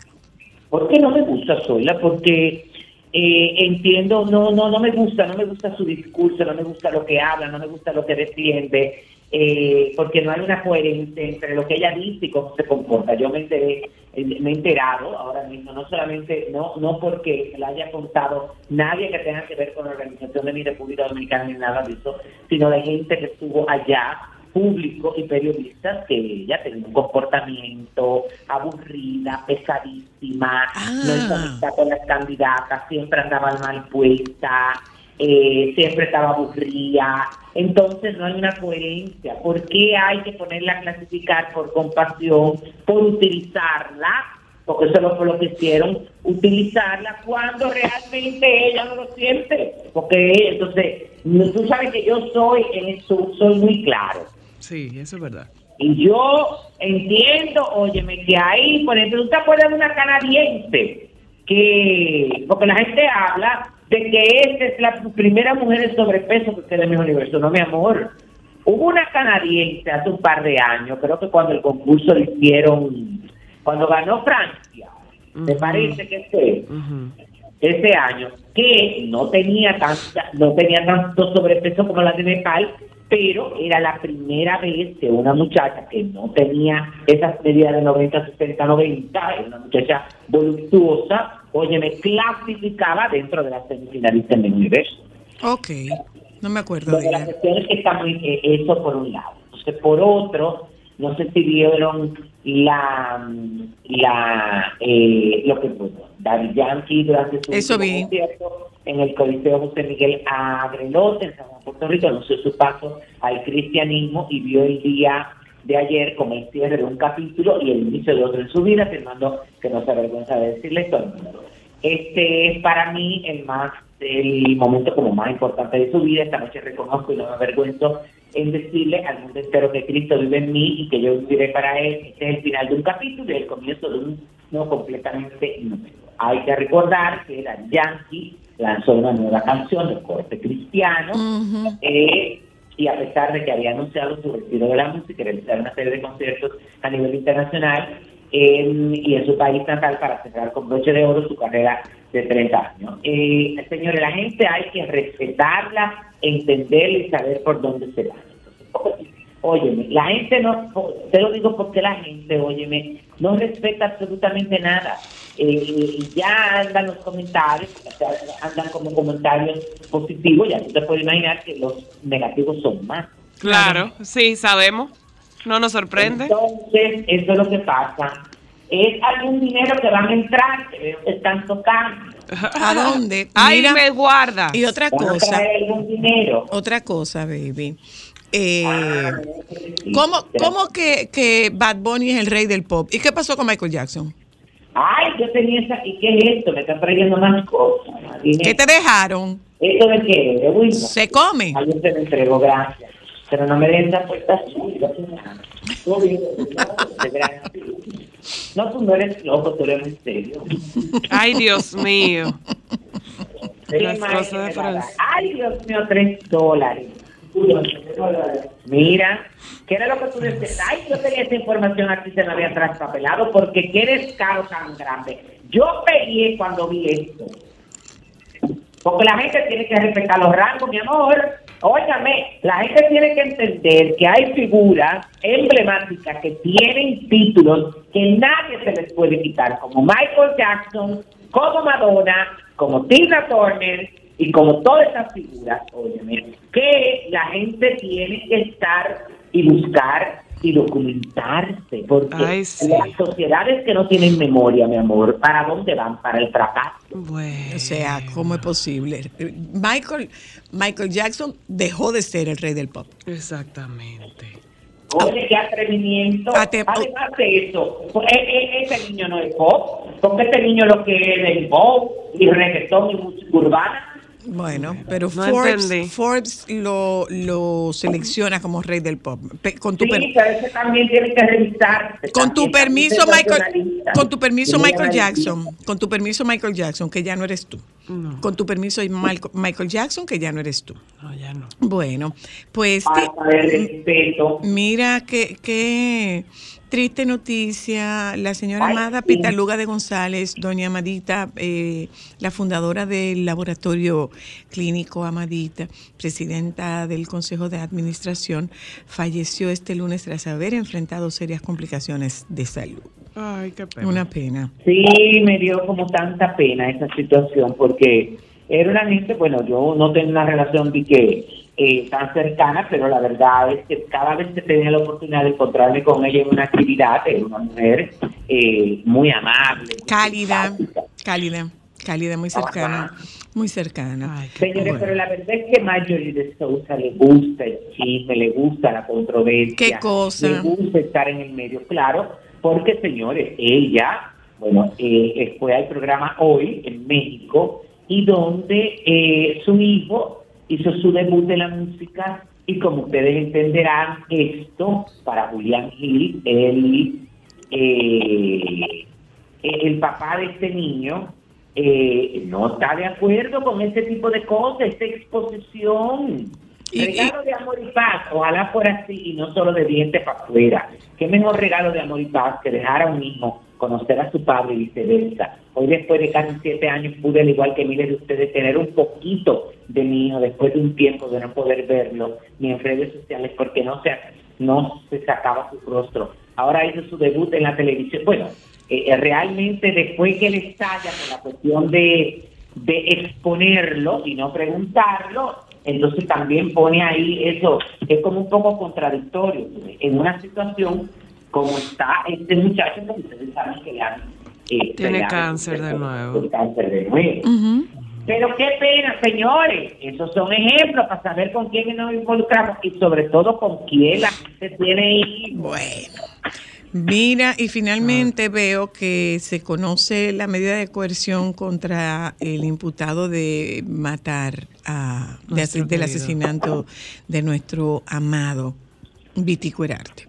porque no me gusta sola, porque eh, entiendo, no, no, no me gusta, no me gusta su discurso, no me gusta lo que habla, no me gusta lo que defiende, eh, porque no hay una coherencia entre lo que ella dice y cómo se comporta. Yo me enteré, eh, me he enterado ahora mismo, no solamente, no, no porque la haya contado nadie que tenga que ver con la organización de mi República Dominicana ni nada de eso, sino de gente que estuvo allá público y periodistas que ella tenía un comportamiento aburrida, pesadísima, Ah. no amistad con las candidatas, siempre andaba mal puesta, eh, siempre estaba aburrida. Entonces no hay una coherencia. ¿Por qué hay que ponerla a clasificar por compasión, por utilizarla? Porque eso fue lo que hicieron, utilizarla cuando realmente ella no lo siente. Porque entonces, tú sabes que yo soy en eso, soy muy claro. Sí, eso es verdad. Y yo entiendo, óyeme, que ahí, por ejemplo, tú te acuerdas de una canadiense que, porque la gente habla de que esta es la primera mujer en sobrepeso que queda en mi universo, no mi amor. Hubo una canadiense hace un par de años, creo que cuando el concurso lo hicieron, cuando ganó Francia, me parece que fue Ujú. Ese año que no tenía tanta, no tenía tanto sobrepeso como la de Nepal, pero era la primera vez que una muchacha que no tenía esas medidas de 90, 60, 90, era una muchacha voluptuosa, oye, me clasificaba dentro de las semifinalistas en el universo. Ok, no me acuerdo de de la cuestión es que está muy, eh, eso por un lado. Entonces, por otro, no sé si vieron la, la eh, lo que bueno, Daddy Yankee durante su Eso concierto en el Coliseo José Miguel Agrelote en San Juan, Puerto Rico, anunció su paso al cristianismo y vio el día de ayer como el cierre de un capítulo y el inicio de otro en su vida, afirmando que no se avergüenza de decirle todo el mundo. Este es para mí el más el momento como más importante de su vida. Esta noche reconozco y no me avergüenzo en decirle al mundo entero que Cristo vive en mí y que yo viviré para Él. Este es el final de un capítulo y el comienzo de un no completamente nuevo. Hay que recordar que la Yankee lanzó una nueva canción de corte cristiano eh, y a pesar de que había anunciado su retiro de la música y realizar una serie de conciertos a nivel internacional y en su país natal para cerrar con broche de oro su carrera de tres años. Eh, señores, la gente hay que respetarla, entenderla y saber por dónde se va. Óyeme, la gente no, te lo digo porque la gente, óyeme, no respeta absolutamente nada. Eh, y ya andan los comentarios, o sea, andan como comentarios positivos, ya tú te puedes imaginar que los negativos son más. Claro, sí, sabemos. No nos sorprende. Entonces, eso es lo que pasa. Es algún dinero que van a entrar, que veo que están tocando. ¿A dónde? Ay, Mira, me guarda. y otra cosa, traer algún dinero. otra cosa, baby. Eh, Ah, ¿Cómo, cómo que, que Bad Bunny es el rey del pop? ¿Y qué pasó con Michael Jackson? Ay, yo tenía esa. ¿Y qué es esto? Me están trayendo más cosas. ¿Qué te dejaron? ¿Esto de qué? ¿De Wilma? Se come. Ay, yo te lo entrego, gracias. Pero no me den esa puerta así, no. Tú no, eres loco, tú eres en serio. Ay, Dios mío. ¿Qué Las cosas de me? Ay, Dios mío, tres dólares. Mira, ¿qué era lo que tú decías? Ay, yo tenía esa información aquí, se me había traspapelado, porque ¿qué eres caro tan grande? Yo peleé cuando vi esto. Porque la gente tiene que respetar los rangos, mi amor. Óigame, la gente tiene que entender que hay figuras emblemáticas que tienen títulos que nadie se les puede quitar, como Michael Jackson, como Madonna, como Tina Turner y como todas esas figuras, óyeme, que la gente tiene que estar y buscar y documentarse, porque Ay, sí. las sociedades que no tienen memoria, mi amor, ¿para dónde van? Para el fracaso. Bueno. O sea, ¿cómo es posible? Michael, Michael Jackson dejó de ser el rey del pop. Exactamente. Oye, qué atrevimiento. Ate- Además de eso, pues, e- e- ese niño no es pop, porque este niño lo que es el pop y reggaetón y música urbana. Bueno, pero No Forbes. Forbes lo, lo selecciona como rey del pop. Pe- con tu, Sí, pero ese también tiene que revisarse. con tu permiso, Michael, con tu permiso, Michael. Jackson, con tu permiso, Michael Jackson, que ya no eres tú. No, Con tu permiso, Michael Jackson, que ya no eres tú. no, ya no. Bueno, pues respeto. Mira qué, qué triste noticia. La señora Ay, Amada sí. Pitaluga de González, doña Amadita, eh, la fundadora del laboratorio clínico Amadita, presidenta del Consejo de Administración, falleció este lunes tras haber enfrentado serias complicaciones de salud. Ay, qué pena. Una pena. Sí, me dio como tanta pena esa situación porque era una gente, bueno, yo no tengo una relación de que eh, tan cercana, pero la verdad es que cada vez que tenía la oportunidad de encontrarme con ella en una actividad, era una mujer eh, muy amable. muy Cálida, simpática. cálida, cálida, muy cercana, muy cercana. Ay, Señores, Bueno. pero la verdad es que Marjorie de Sousa le gusta el chisme, le gusta la controversia. ¿Qué cosa? Le gusta estar en el medio, claro, porque señores, ella, bueno, eh, fue al programa hoy en México y donde eh, su hijo hizo su debut de la música y como ustedes entenderán, esto para Julián Gil, el, eh, el papá de este niño, eh, no está de acuerdo con este tipo de cosas, esta exposición. Y- regalo de amor y paz, ojalá fuera así y no solo de dientes para afuera. Qué mejor regalo de amor y paz que dejar a un hijo conocer a su padre y viceversa. Hoy después de casi siete años pude, al igual que miles de ustedes, tener un poquito de mi después de un tiempo de no poder verlo ni en redes sociales porque no se, no se sacaba su rostro. Ahora hizo su debut en la televisión. Bueno, eh, realmente después que él estalla con la cuestión de, de exponerlo y no preguntarlo, entonces también pone ahí eso, es como un poco contradictorio en una situación como está este muchacho, que ustedes saben que le han... eh, Tiene le han- cáncer de nuevo. cáncer de nuevo. Pero qué pena, señores. Esos son ejemplos para saber con quién nos involucramos y sobre todo con quién la gente tiene hijos. Bueno, mira, y finalmente veo que se conoce la medida de coerción contra el imputado de matar, a, de del asesinato de nuestro amado Viti Cuerarte.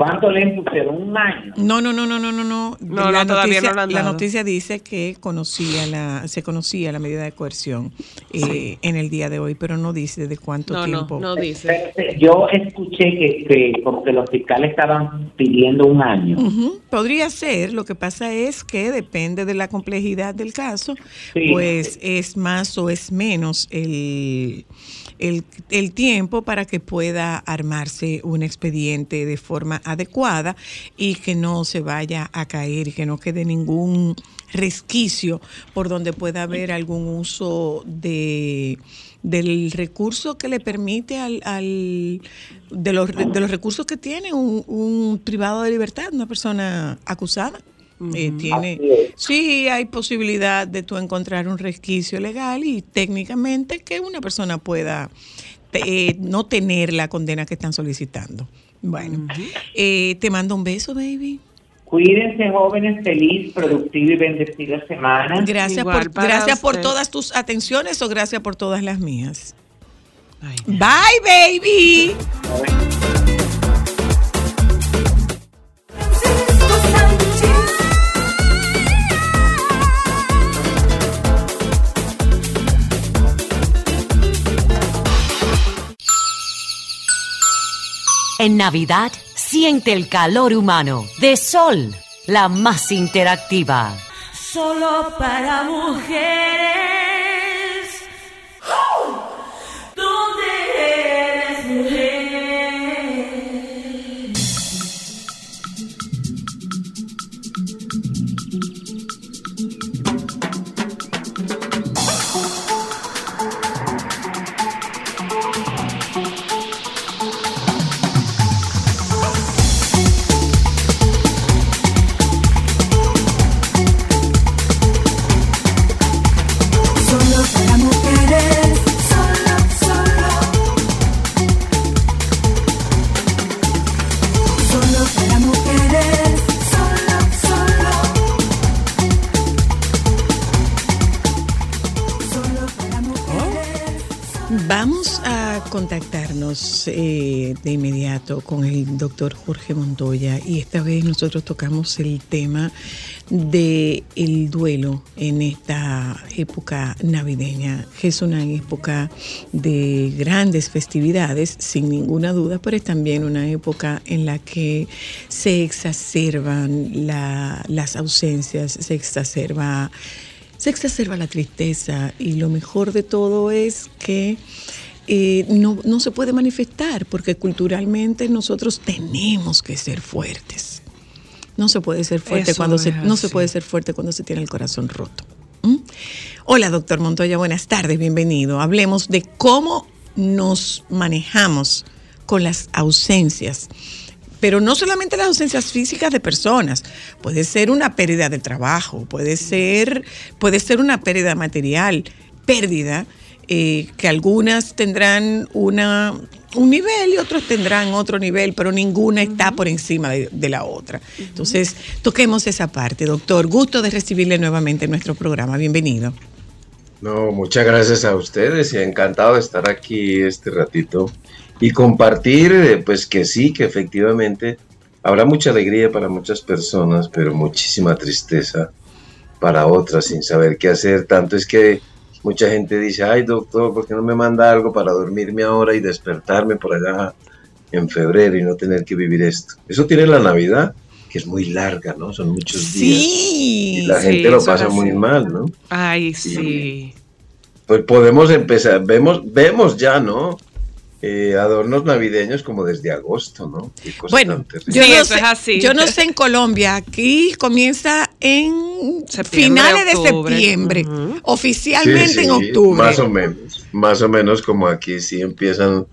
¿Cuánto le impusieron? Un año. No, no, no, no, no, no, no. No, la noticia, no la dice que conocía la, se conocía la medida de coerción eh, en el día de hoy, pero no dice de cuánto No, no, tiempo. no dice. Yo escuché que, que como que los fiscales estaban pidiendo un año. Podría ser, lo que pasa es que depende de la complejidad del caso, Sí. pues es más o es menos el, el, el tiempo para que pueda armarse un expediente de forma adecuada y que no se vaya a caer y que no quede ningún resquicio por donde pueda haber algún uso de del recurso que le permite al, al de, los, de los recursos que tiene un, un privado de libertad, una persona acusada. Eh, tiene, sí hay posibilidad de tú encontrar un resquicio legal y técnicamente que una persona pueda eh, no tener la condena que están solicitando. Bueno, eh, te mando un beso, baby. Cuídense, jóvenes, feliz, productiva y bendecida semana. Gracias Igual por, gracias por todas tus atenciones o gracias por todas las mías. Ay, Bye, baby. Francisco En Navidad, siente el calor humano de Sol, la más interactiva. Solo para mujeres. Contactarnos eh, de inmediato con el doctor Jorge Montoya y esta vez nosotros tocamos el tema de el duelo en esta época navideña. Es una época de grandes festividades, sin ninguna duda, pero es también una época en la que se exacerban la- las ausencias, se exacerba se exacerba la tristeza y lo mejor de todo es que eh, no, no se puede manifestar porque culturalmente nosotros tenemos que ser fuertes. No se puede ser fuerte Eso cuando se, no se puede ser fuerte cuando se tiene el corazón roto. ¿Mm? Hola, doctor Montoya, buenas tardes, bienvenido. Hablemos de cómo nos manejamos con las ausencias pero no solamente las ausencias físicas de personas, puede ser una pérdida de trabajo, puede ser, puede ser una pérdida material, pérdida eh, que algunas tendrán una, un nivel y otros tendrán otro nivel, pero ninguna está por encima de, de la otra. Entonces, toquemos esa parte, doctor. Gusto de recibirle nuevamente en nuestro programa. Bienvenido. No, muchas gracias a ustedes y encantado de estar aquí este ratito y compartir, eh, pues que sí, que efectivamente habrá mucha alegría para muchas personas, pero muchísima tristeza para otras sin saber qué hacer. Tanto es que mucha gente dice, ay doctor, ¿por qué no me manda algo para dormirme ahora y despertarme por allá en febrero y no tener que vivir esto? Eso tiene la Navidad, que es muy larga, ¿no? Son muchos días. Sí. Y la sí, gente lo pasa muy mal, ¿no? Ay, sí. Pues podemos empezar, vemos, vemos ya, ¿no? Eh, adornos navideños como desde agosto, ¿no? Qué cosa Bueno, tan yo, no sé, es así. yo no sé en Colombia, aquí comienza en Septiembre, finales de octubre. septiembre, Ujú. oficialmente Sí, sí, en octubre. Más o menos, más o menos como aquí sí empiezan.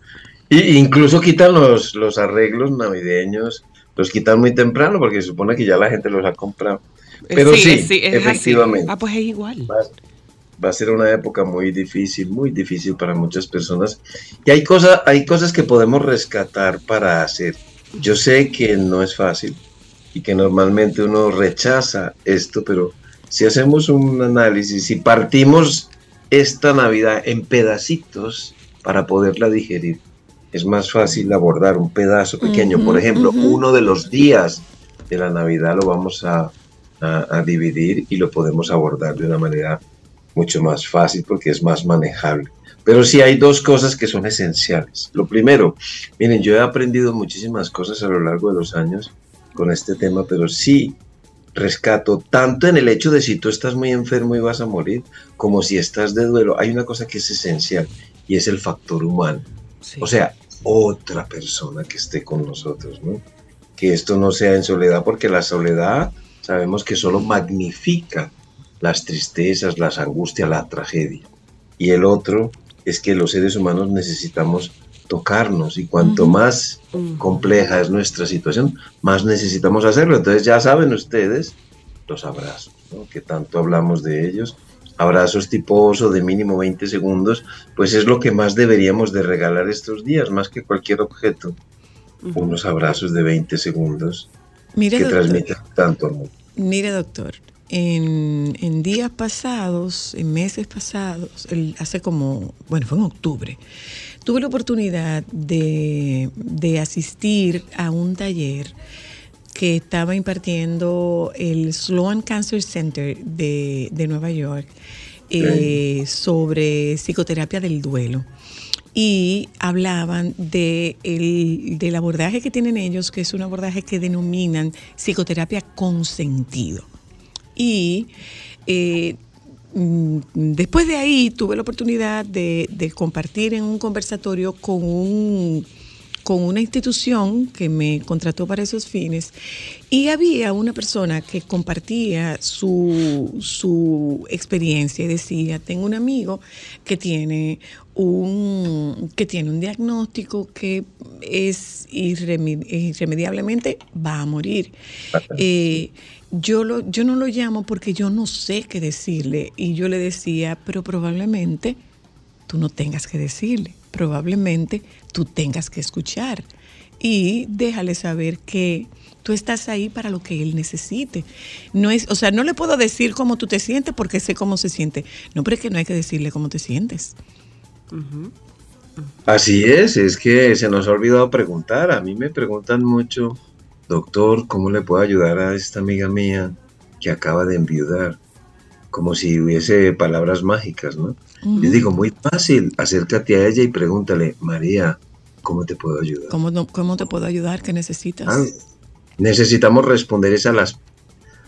Y incluso quitan los, los arreglos navideños, los quitan muy temprano porque se supone que ya la gente los ha comprado. Pero sí, es así. efectivamente. Ah, pues es igual. va, va a ser una época muy difícil, muy difícil para muchas personas. Y hay, cosas hay cosas que podemos rescatar para hacer. Yo sé que no es fácil y que normalmente uno rechaza esto, pero si hacemos un análisis y partimos esta Navidad en pedacitos para poderla digerir, es más fácil abordar un pedazo pequeño. Por ejemplo, uno de los días de la Navidad lo vamos a, a- a dividir y lo podemos abordar de una manera mucho más fácil porque es más manejable. Pero sí hay dos cosas que son esenciales. Lo primero, miren, yo he aprendido muchísimas cosas a lo largo de los años con este tema, pero sí rescato tanto en el hecho de si tú estás muy enfermo y vas a morir, como si estás de duelo. Hay una cosa que es esencial y es el factor humano. Sí. O sea, otra persona que esté con nosotros, ¿no? Que esto no sea en soledad, porque la soledad sabemos que solo magnifica las tristezas, las angustias, la tragedia. Y el otro es que los seres humanos necesitamos tocarnos y cuanto Ujú. más compleja es nuestra situación, más necesitamos hacerlo. Entonces ya saben ustedes los abrazos, ¿no? que tanto hablamos de ellos. Abrazos tipo oso de mínimo 20 segundos, pues es lo que más deberíamos de regalar estos días, más que cualquier objeto. Unos abrazos de 20 segundos Mire, que doctor, transmiten tanto amor. mire, doctor, en, en días pasados, en meses pasados, el- hace como, bueno, fue en octubre, tuve la oportunidad de, de asistir a un taller que estaba impartiendo el Sloan Cancer Center de, de Nueva York eh, sobre psicoterapia del duelo. Y hablaban de el- del abordaje que tienen ellos, que es un abordaje que denominan psicoterapia con sentido. Y eh, después de ahí tuve la oportunidad de, de compartir en un conversatorio con un con una institución que me contrató para esos fines y había una persona que compartía su, su experiencia y decía, tengo un amigo que tiene un, que tiene un diagnóstico que es irreme- irremediablemente va a morir. Eh, yo, lo, yo no lo llamo porque yo no sé qué decirle y yo le decía, pero probablemente tú no tengas que decirle, probablemente tú tengas que escuchar y déjale saber que tú estás ahí para lo que él necesite. No es, o sea, no le puedo decir cómo tú te sientes porque sé cómo se siente. No, pero es que no hay que decirle cómo te sientes. Así es, es que se nos ha olvidado preguntar. A mí me preguntan mucho, doctor, ¿cómo le puedo ayudar a esta amiga mía que acaba de enviudar? Como si hubiese palabras mágicas, ¿no? Les digo, muy fácil, acércate a ella y pregúntale, María, ¿cómo te puedo ayudar? ¿Cómo, no- cómo te puedo ayudar? ¿Qué necesitas? Ah, necesitamos responder es a las,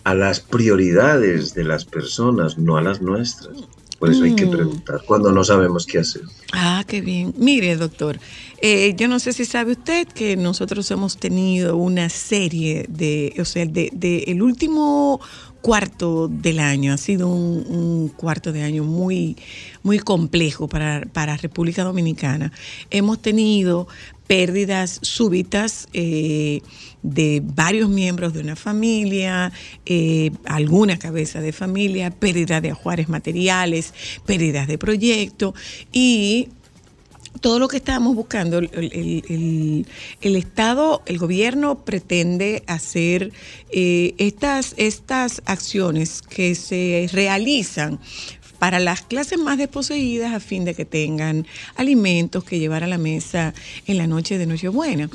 a las prioridades de las personas, no a las nuestras. Por eso hay que Mm. preguntar cuando no sabemos qué hacer. Ah, qué bien. Mire, doctor, eh, yo no sé si sabe usted que nosotros hemos tenido una serie de, o sea, de, de el último cuarto del año ha sido un, un cuarto de año muy, muy complejo para, para República Dominicana. Hemos tenido pérdidas súbitas eh, de varios miembros de una familia, eh, alguna cabeza de familia, pérdida de ajuares materiales, pérdidas de proyecto y todo lo que estábamos buscando, el, el- Estado, el gobierno pretende hacer eh, estas, estas acciones que se realizan para las clases más desposeídas a fin de que tengan alimentos que llevar a la mesa en la noche de Nochebuena.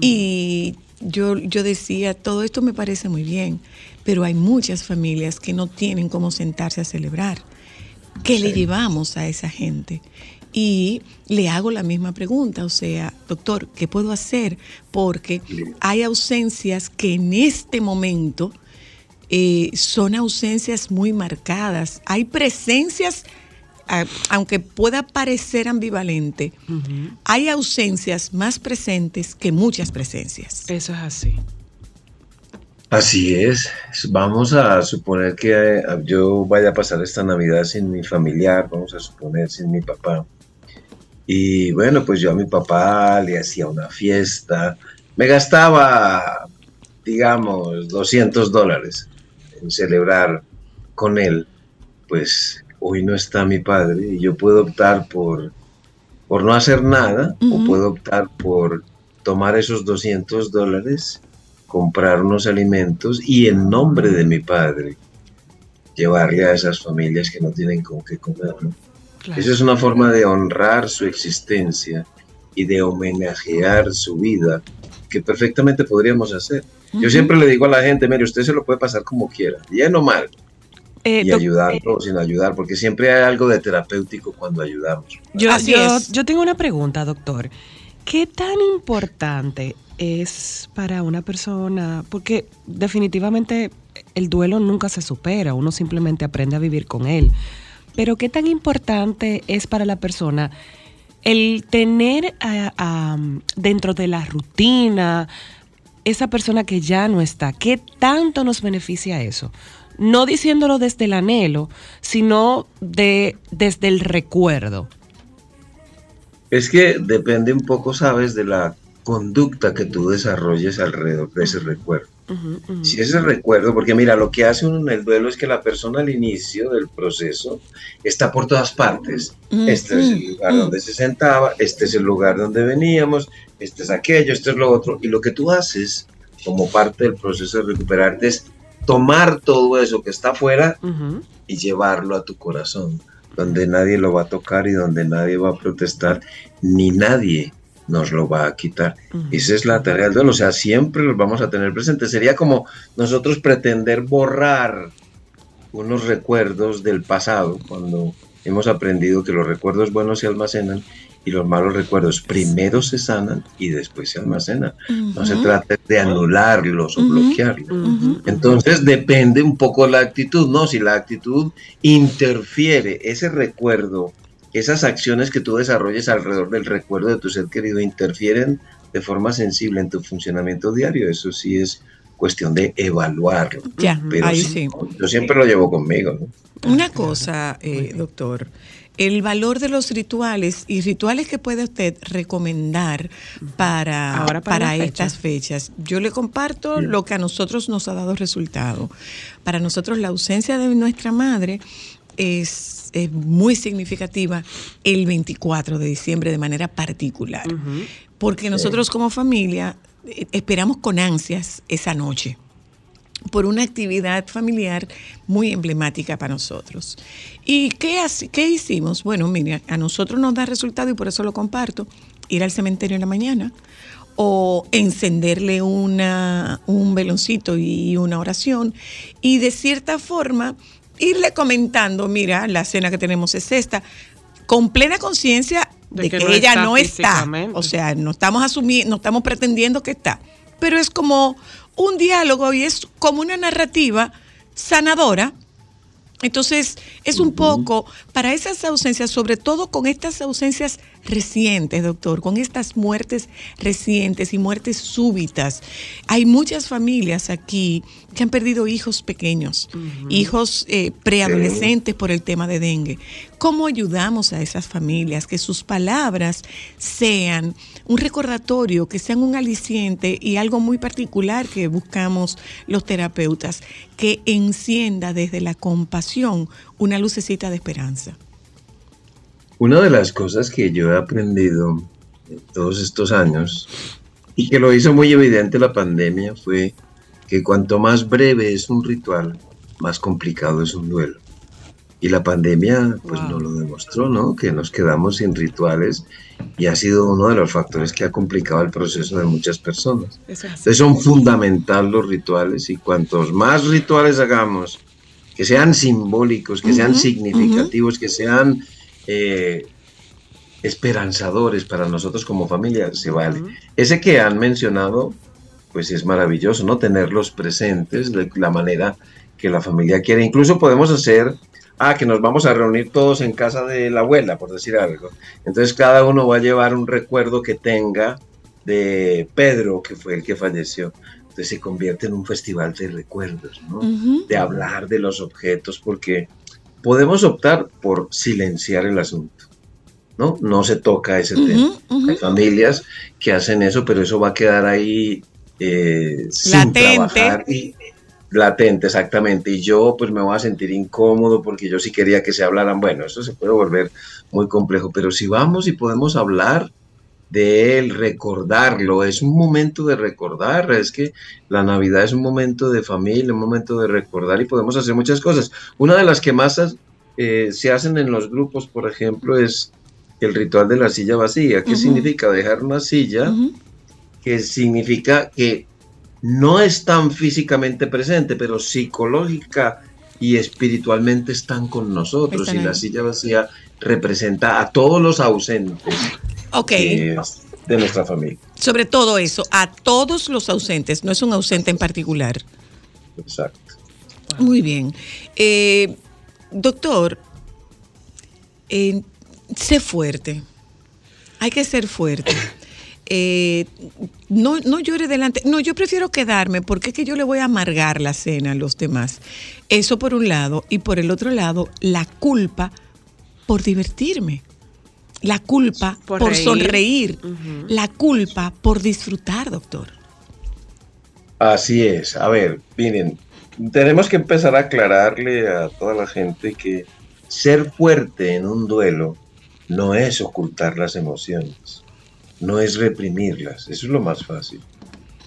Y yo, yo decía, todo esto me parece muy bien, pero hay muchas familias que no tienen cómo sentarse a celebrar. ¿Qué le llevamos a esa gente? Y le hago la misma pregunta, o sea, doctor, ¿qué puedo hacer? Porque hay ausencias que en este momento eh, son ausencias muy marcadas. Hay presencias, aunque pueda parecer ambivalente, hay ausencias más presentes que muchas presencias. Eso es así. Así es. Vamos a suponer que eh, yo vaya a pasar esta Navidad sin mi familiar, vamos a suponer sin mi papá. Y bueno, pues yo a mi papá le hacía una fiesta. Me gastaba, digamos, 200 dólares en celebrar con él. Pues hoy no está mi padre y yo puedo optar por, por no hacer nada o puedo optar por tomar esos 200 dólares comprar unos alimentos y en nombre de mi padre llevarle a esas familias que no tienen con qué comer. ¿no? Claro. Eso es una forma de honrar su existencia y de homenajear su vida que perfectamente podríamos hacer. Yo siempre le digo a la gente, mire, usted se lo puede pasar como quiera, bien o mal, Eh, y doc- ayudarlo o sin ayudar, porque siempre hay algo de terapéutico cuando ayudamos. Yo, Así yo- es. yo tengo una pregunta, doctor. ¿Qué tan importante es para una persona? Porque definitivamente el duelo nunca se supera, uno simplemente aprende a vivir con él. Pero ¿qué tan importante es para la persona el tener a- a, dentro de la rutina esa persona que ya no está? ¿Qué tanto nos beneficia eso? No diciéndolo desde el anhelo, sino de, desde el recuerdo. Es que depende un poco, sabes, de la conducta que tú desarrolles alrededor de ese recuerdo. Ujú, ujú. Si ese recuerdo, porque mira, lo que hace uno en el duelo es que la persona al inicio del proceso está por todas partes. Este es el lugar donde se sentaba, este es el lugar donde veníamos, este es aquello, este es lo otro. Y lo que tú haces como parte del proceso de recuperarte es tomar todo eso que está afuera y llevarlo a tu corazón, donde nadie lo va a tocar y donde nadie va a protestar, ni nadie nos lo va a quitar. Ujú. Esa es la tarea del duelo, o sea, siempre los vamos a tener presentes. Sería como nosotros pretender borrar unos recuerdos del pasado, cuando hemos aprendido que los recuerdos buenos se almacenan y los malos recuerdos primero se sanan y después se almacenan. No se trata de anularlos o bloquearlos. Entonces depende un poco la actitud, ¿no? Si la actitud interfiere, ese recuerdo, esas acciones que tú desarrolles alrededor del recuerdo de tu ser querido interfieren de forma sensible en tu funcionamiento diario, eso sí es cuestión de evaluarlo. Ya, Pero ahí sí, sí. yo siempre lo llevo conmigo, ¿no? Una cosa, eh, doctor, el valor de los rituales y rituales que puede usted recomendar para, Ahora para estas fechas. Yo le comparto lo que a nosotros nos ha dado resultado. Para nosotros la ausencia de nuestra madre es, es muy significativa el 24 de diciembre de manera particular, porque nosotros como familia eh, esperamos con ansias esa noche por una actividad familiar muy emblemática para nosotros. ¿Y qué, qué hicimos? Bueno, mira, a nosotros nos da resultado y por eso lo comparto, ir al cementerio en la mañana o encenderle una, un veloncito y una oración y de cierta forma irle comentando, mira, la cena que tenemos es esta, con plena conciencia de, De que, que no ella está no está. O sea, no estamos asumiendo, no estamos pretendiendo que está. Pero es como un diálogo y es como una narrativa sanadora. Entonces, es un poco para esas ausencias, sobre todo con estas ausencias recientes, doctor, con estas muertes recientes y muertes súbitas. Hay muchas familias aquí que han perdido hijos pequeños, hijos eh, preadolescentes por el tema de dengue. ¿Cómo ayudamos a esas familias que sus palabras sean un recordatorio, que sean un aliciente y algo muy particular que buscamos los terapeutas, que encienda desde la compasión una lucecita de esperanza? Una de las cosas que yo he aprendido en todos estos años y que lo hizo muy evidente la pandemia fue que cuanto más breve es un ritual, más complicado es un duelo. Y la pandemia pues Wow. nos lo demostró, ¿no? Que nos quedamos sin rituales y ha sido uno de los factores que ha complicado el proceso de muchas personas. Entonces son fundamental los rituales y cuantos más rituales hagamos, que sean simbólicos, que sean significativos, que sean eh, esperanzadores para nosotros como familia, se vale. Ese que han mencionado, pues es maravilloso, ¿no? Tenerlos presentes de la manera que la familia quiere. Incluso podemos hacer, ah, que nos vamos a reunir todos en casa de la abuela, por decir algo. Entonces cada uno va a llevar un recuerdo que tenga de Pedro, que fue el que falleció. Entonces se convierte en un festival de recuerdos, ¿no? Ujú. De hablar de los objetos, porque podemos optar por silenciar el asunto, ¿no? No se toca ese tema. Ujú, ujú. Hay familias que hacen eso, pero eso va a quedar ahí eh, sin trabajar y latente, exactamente. Y yo pues me voy a sentir incómodo porque yo sí quería que se hablaran. Bueno, eso se puede volver muy complejo, pero si vamos y podemos hablar de él, recordarlo, es un momento de recordar, es que la Navidad es un momento de familia, un momento de recordar y podemos hacer muchas cosas. Una de las que más eh, se hacen en los grupos, por ejemplo, es el ritual de la silla vacía. ¿Qué significa dejar una silla? Que significa que no están físicamente presente, pero psicológica y espiritualmente están con nosotros. Están y la silla vacía representa a todos los ausentes Ok. eh, de nuestra familia. Sobre todo eso, a todos los ausentes, no es un ausente en particular. Exacto. Muy bien. Eh, doctor, eh, sé fuerte. Hay que ser fuerte. Eh, no, no llore delante. No, yo prefiero quedarme porque es que yo le voy a amargar la cena a los demás. Eso por un lado. Y por el otro lado, la culpa por divertirme. La culpa por, Por reír. sonreír. La culpa por disfrutar, doctor. Así es. A ver, miren, tenemos que empezar a aclararle a toda la gente que ser fuerte en un duelo no es ocultar las emociones, no es reprimirlas, eso es lo más fácil.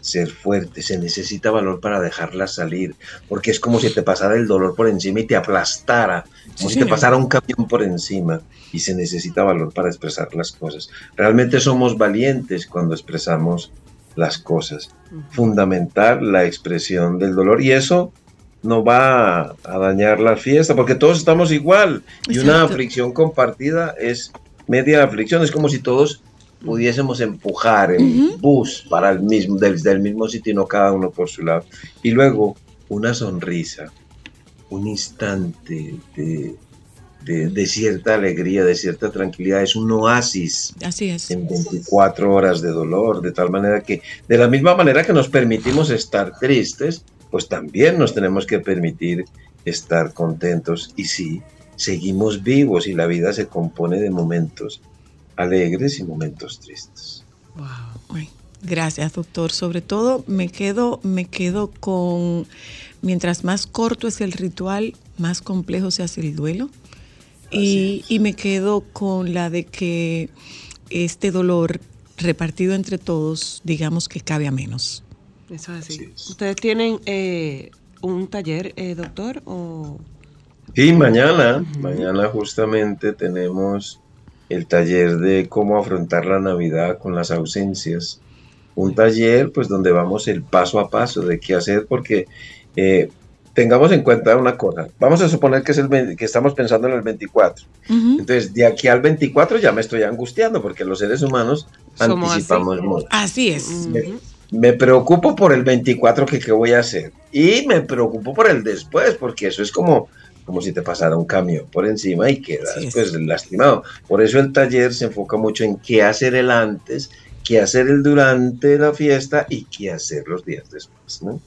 Ser fuerte, se necesita valor para dejarlas salir, porque es como si te pasara el dolor por encima y te aplastara, como Sí, si te pasara un camión por encima y se necesita valor para expresar las cosas. Realmente somos valientes cuando expresamos las cosas. Fundamental la expresión del dolor y eso no va a dañar la fiesta porque todos estamos igual y una aflicción compartida es media aflicción, es como si todos pudiésemos empujar el bus para el mismo, desde el mismo sitio y no cada uno por su lado. Y luego una sonrisa, un instante de, de- de cierta alegría, de cierta tranquilidad, es un oasis Así es. en 24 horas de dolor, de tal manera que, de la misma manera que nos permitimos estar tristes, pues también nos tenemos que permitir estar contentos. Y sí, seguimos vivos y la vida se compone de momentos alegres y momentos tristes. Ay, Gracias, doctor. Sobre todo me quedo, me quedo con mientras más corto es el ritual, más complejo se hace el duelo. Y, y me quedo con la de que este dolor repartido entre todos, digamos que cabe a menos. Eso es así. Así es. Ustedes tienen eh, un taller, eh, doctor? O... Sí, mañana, mañana justamente tenemos el taller de cómo afrontar la Navidad con las ausencias. Un taller pues donde vamos el paso a paso de qué hacer porque eh, tengamos en cuenta una cosa. Vamos a suponer que, es el, 20 que estamos pensando en el 24. Entonces, de aquí al 24 ya me estoy angustiando porque los seres humanos Somos anticipamos así. mucho. Así es. Me, me preocupo por el 24 que qué voy a hacer. Y me preocupo por el después, porque eso es como, como si te pasara un camión por encima y quedas es. pues lastimado. Por eso el taller se enfoca mucho en qué hacer el antes, qué hacer el durante la fiesta y qué hacer los días después, ¿no?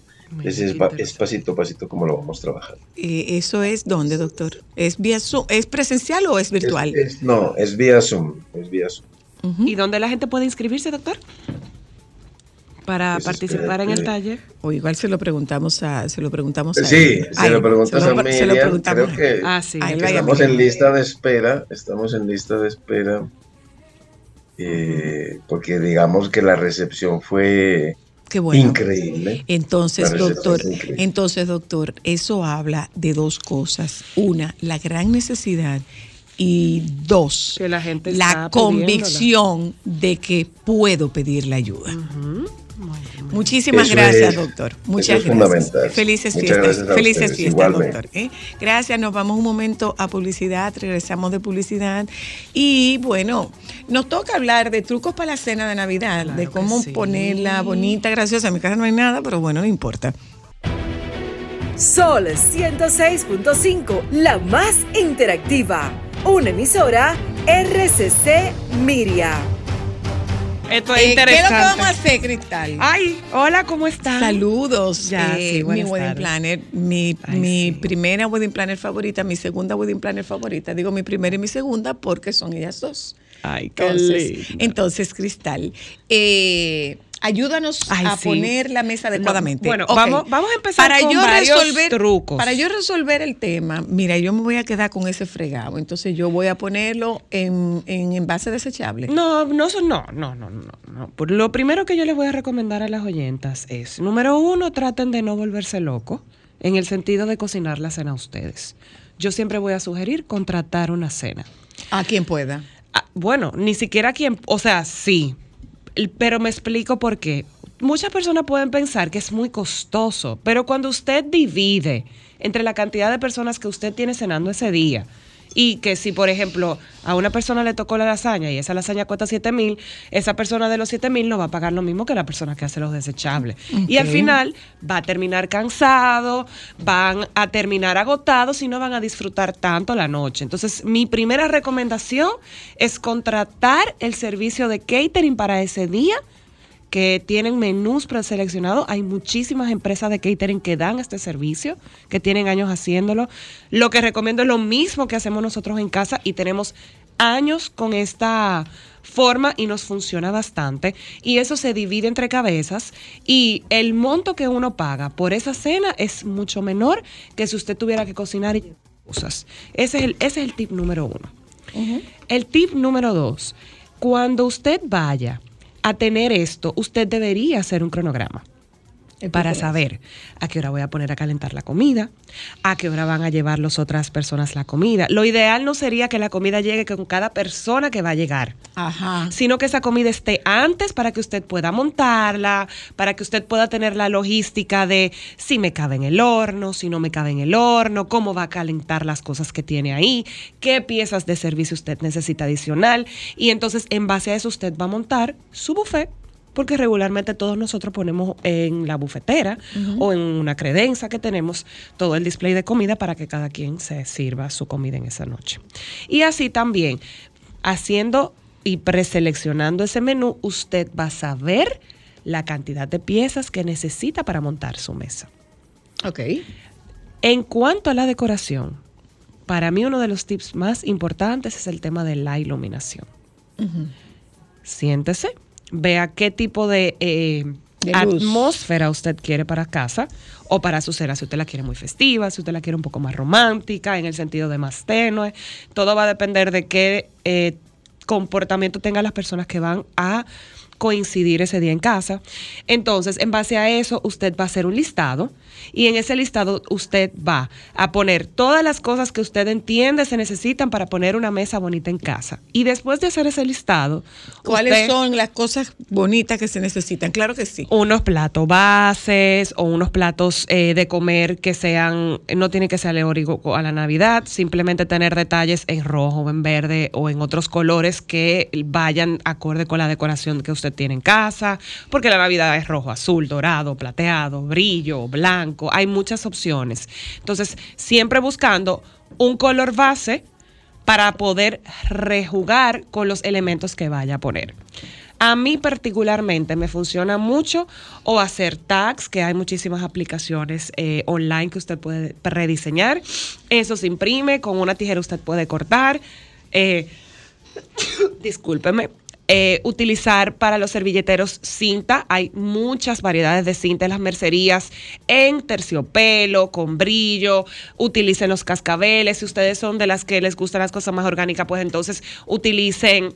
Es, es interesante. pasito a pasito como lo vamos trabajando. Eh, ¿Eso es dónde, doctor? ¿Es vía Zoom? ¿Es presencial o es virtual? Es- es- no, es vía Zoom, es vía Zoom. Ujú. ¿Y dónde la gente puede inscribirse, doctor? Para Pues participar en el taller. O igual se lo preguntamos a, se lo preguntamos a Sí, se Ay, lo preguntas se a lo- se lo Miriam, preguntamos. creo que Ah, sí. Que estamos Miriam. en lista de espera, estamos en lista de espera, eh, porque digamos que la recepción fue Qué bueno. increíble. Entonces, doctor, entonces, doctor, eso habla de dos cosas. Una, la gran necesidad y dos, Que la gente la está convicción de que puedo pedir la ayuda. Muchísimas Eso gracias, es- doctor. Muchas gracias. fundamental. Felices Muchas fiestas. gracias Felices ustedes, fiestas, igualmente. doctor. ¿eh? Gracias. Nos vamos un momento a publicidad. Regresamos de publicidad. Y bueno, nos toca hablar de trucos para la cena de Navidad, Claro de cómo sí. ponerla bonita, graciosa. En mi casa no hay nada, pero bueno, no importa. Sol 106.5, la más interactiva. Una emisora RCC Miria. Esto Eh, ¿Qué es lo que vamos a hacer, Cristal? Ay, hola, ¿cómo están? Saludos. Ya, eh, sí, mi wedding tardes. planner, mi, Ay, mi sí. primera wedding planner favorita, mi segunda wedding planner favorita. Digo mi primera y mi segunda porque son ellas dos. Ay, qué Entonces, entonces Cristal, eh, ayúdanos Ay, a sí. poner la mesa adecuadamente. bueno, vamos- vamos a empezar con varios trucos. Para yo resolver el tema, mira, yo me voy a quedar con ese fregado. Entonces yo voy a ponerlo en, en envase desechable. No, no, no, no, no, no, no. Por lo primero que yo les voy a recomendar a las oyentas es, número uno, traten de no volverse locos en el sentido de cocinar la cena a ustedes. Yo siempre voy a sugerir contratar una cena. A quien pueda. Ah, bueno, ni siquiera quien, o sea, sí, pero me explico por qué. Muchas personas pueden pensar que es muy costoso, pero cuando usted divide entre la cantidad de personas que usted tiene cenando ese día y que si, por ejemplo, a una persona le tocó la lasaña y esa lasaña cuesta 7 mil, esa persona de los 7 mil no va a pagar lo mismo que la persona que hace los desechables. Y al final va a terminar cansado, van a terminar agotados y no van a disfrutar tanto la noche. Entonces, mi primera recomendación es contratar el servicio de catering para ese día que tienen menús preseleccionados. Hay muchísimas empresas de catering que dan este servicio, que tienen años haciéndolo. Lo que recomiendo es lo mismo que hacemos nosotros en casa y tenemos años con esta forma y nos funciona bastante. Y eso se divide entre cabezas y el monto que uno paga por esa cena es mucho menor que si usted tuviera que cocinar y cosas. Ese es el, ese es el tip número uno. El tip número dos, cuando usted vaya a tener esto, usted debería hacer un cronograma para saber a qué hora voy a poner a calentar la comida, a qué hora van a llevar las otras personas la comida. Lo ideal no sería que la comida llegue con cada persona que va a llegar, Ajá. sino que esa comida esté antes para que usted pueda montarla, para que usted pueda tener la logística de si me cabe en el horno, si no me cabe en el horno, cómo va a calentar las cosas que tiene ahí, qué piezas de servicio usted necesita adicional. Y entonces en base a eso usted va a montar su buffet. Porque regularmente todos nosotros ponemos en la bufetera o en una credenza que tenemos todo el display de comida para que cada quien se sirva su comida en esa noche. Y así también, haciendo y preseleccionando ese menú, usted va a saber la cantidad de piezas que necesita para montar su mesa. Ok. En cuanto a la decoración, para mí uno de los tips más importantes es el tema de la iluminación. Siéntese, vea qué tipo de, eh, De atmósfera usted quiere para casa o para su cena, si usted la quiere muy festiva, si usted la quiere un poco más romántica, en el sentido de más tenue. Todo va a depender de qué eh, comportamiento tengan las personas que van a coincidir ese día en casa. Entonces, en base a eso, usted va a hacer un listado y en ese listado usted va a poner todas las cosas que usted entiende se necesitan para poner una mesa bonita en casa. Y después de hacer ese listado, ¿Cuáles usted- son las cosas bonitas que se necesitan? Claro que sí. unos platos bases o unos platos eh, de comer que sean, no tiene que ser alegórico a la Navidad, simplemente tener detalles en rojo, en verde o en otros colores que vayan acorde con la decoración que usted tiene en casa, porque la Navidad es rojo, azul, dorado, plateado, brillo, blanco, hay muchas opciones. Entonces, siempre buscando un color base para poder rejugar con los elementos que vaya a poner. A mí particularmente me funciona mucho o hacer tags, que hay muchísimas aplicaciones eh, online que usted puede rediseñar. Eso se imprime, con una tijera usted puede cortar. Eh, discúlpeme. Eh, utilizar para los servilleteros cinta. Hay muchas variedades de cinta en las mercerías, en terciopelo, con brillo. Utilicen los cascabeles. Si ustedes son de las que les gustan las cosas más orgánicas, pues entonces utilicen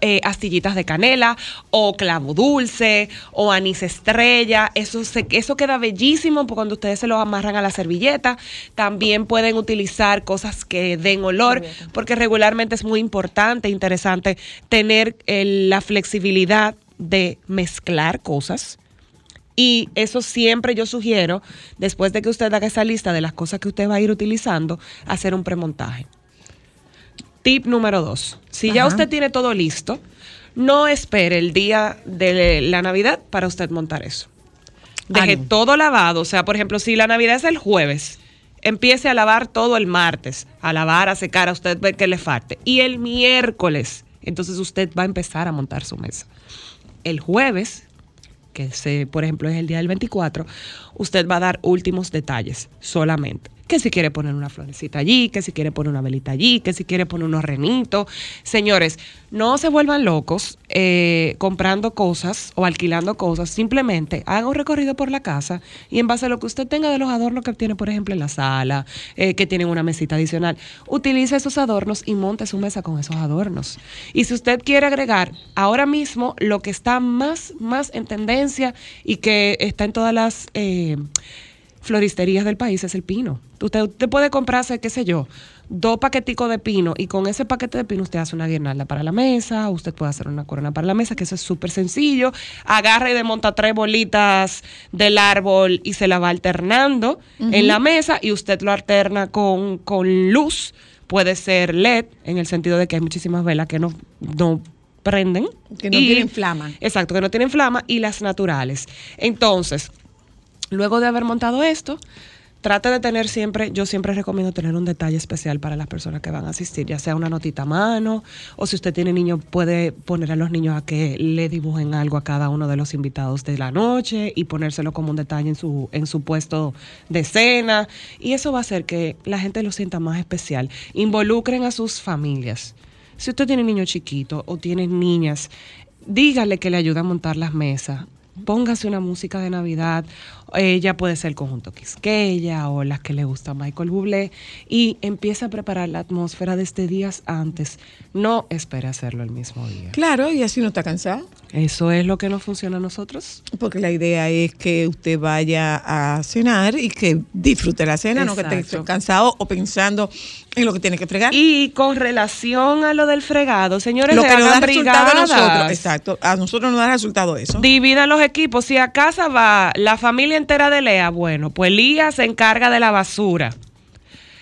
eh, astillitas de canela o clavo dulce o anís estrella. Eso, se, eso queda bellísimo porque cuando ustedes se lo amarran a la servilleta. También pueden utilizar cosas que den olor porque regularmente es muy importante, interesante tener eh, la flexibilidad de mezclar cosas. Y eso siempre yo sugiero, después de que usted haga esa lista de las cosas que usted va a ir utilizando, hacer un premontaje. Tip número dos. Si ya usted tiene todo listo, no espere el día de la Navidad para usted montar eso. Deje todo lavado. O sea, por ejemplo, si la Navidad es el jueves, empiece a lavar todo el martes. A lavar, a secar, a usted ver que le falte. Y el miércoles, entonces usted va a empezar a montar su mesa. El jueves, que se, por ejemplo es el día del 24, usted va a dar últimos detalles solamente. Que si quiere poner una florecita allí, que si quiere poner una velita allí, que si quiere poner unos renitos. Señores, no se vuelvan locos eh, comprando cosas o alquilando cosas. Simplemente haga un recorrido por la casa y en base a lo que usted tenga de los adornos que tiene, por ejemplo, en la sala, eh, que tienen una mesita adicional, utilice esos adornos y monte su mesa con esos adornos. Y si usted quiere agregar ahora mismo lo que está más, más en tendencia y que está en todas las eh, floristerías del país es el pino. Usted, usted puede comprarse, qué sé yo, dos paqueticos de pino y con ese paquete de pino usted hace una guirnalda para la mesa, usted puede hacer una corona para la mesa, que eso es súper sencillo. Agarra y desmonta tres bolitas del árbol y se la va alternando en la mesa y usted lo alterna con, con luz. Puede ser LED, en el sentido de que hay muchísimas velas que no, no prenden. Que no tienen flama. Exacto, que no tienen flama y las naturales. Entonces, luego de haber montado esto, trate de tener siempre, yo siempre recomiendo tener un detalle especial para las personas que van a asistir, ya sea una notita a mano, o si usted tiene niños, puede poner a los niños a que le dibujen algo a cada uno de los invitados de la noche y ponérselo como un detalle en su, en su puesto de cena. Y eso va a hacer que la gente lo sienta más especial. Involucren a sus familias. Si usted tiene niños chiquitos o tiene niñas, dígale que le ayuda a montar las mesas. Póngase una música de Navidad. Ella puede ser el conjunto Quisqueya o las que le gusta Michael Bublé. Y empieza a preparar la atmósfera desde días antes. No espere hacerlo el mismo día. Claro, y así no está cansado. Eso es lo que nos funciona a nosotros. Porque la idea es que usted vaya a cenar y que disfrute la cena, no que esté cansado o pensando en lo que tiene que fregar. Y con relación a lo del fregado, señores, lo que nos da resultado a nosotros. Exacto. A nosotros nos da resultado eso. Dividan los equipos. Si a casa va la familia entera de Lea, bueno, pues Lía se encarga de la basura.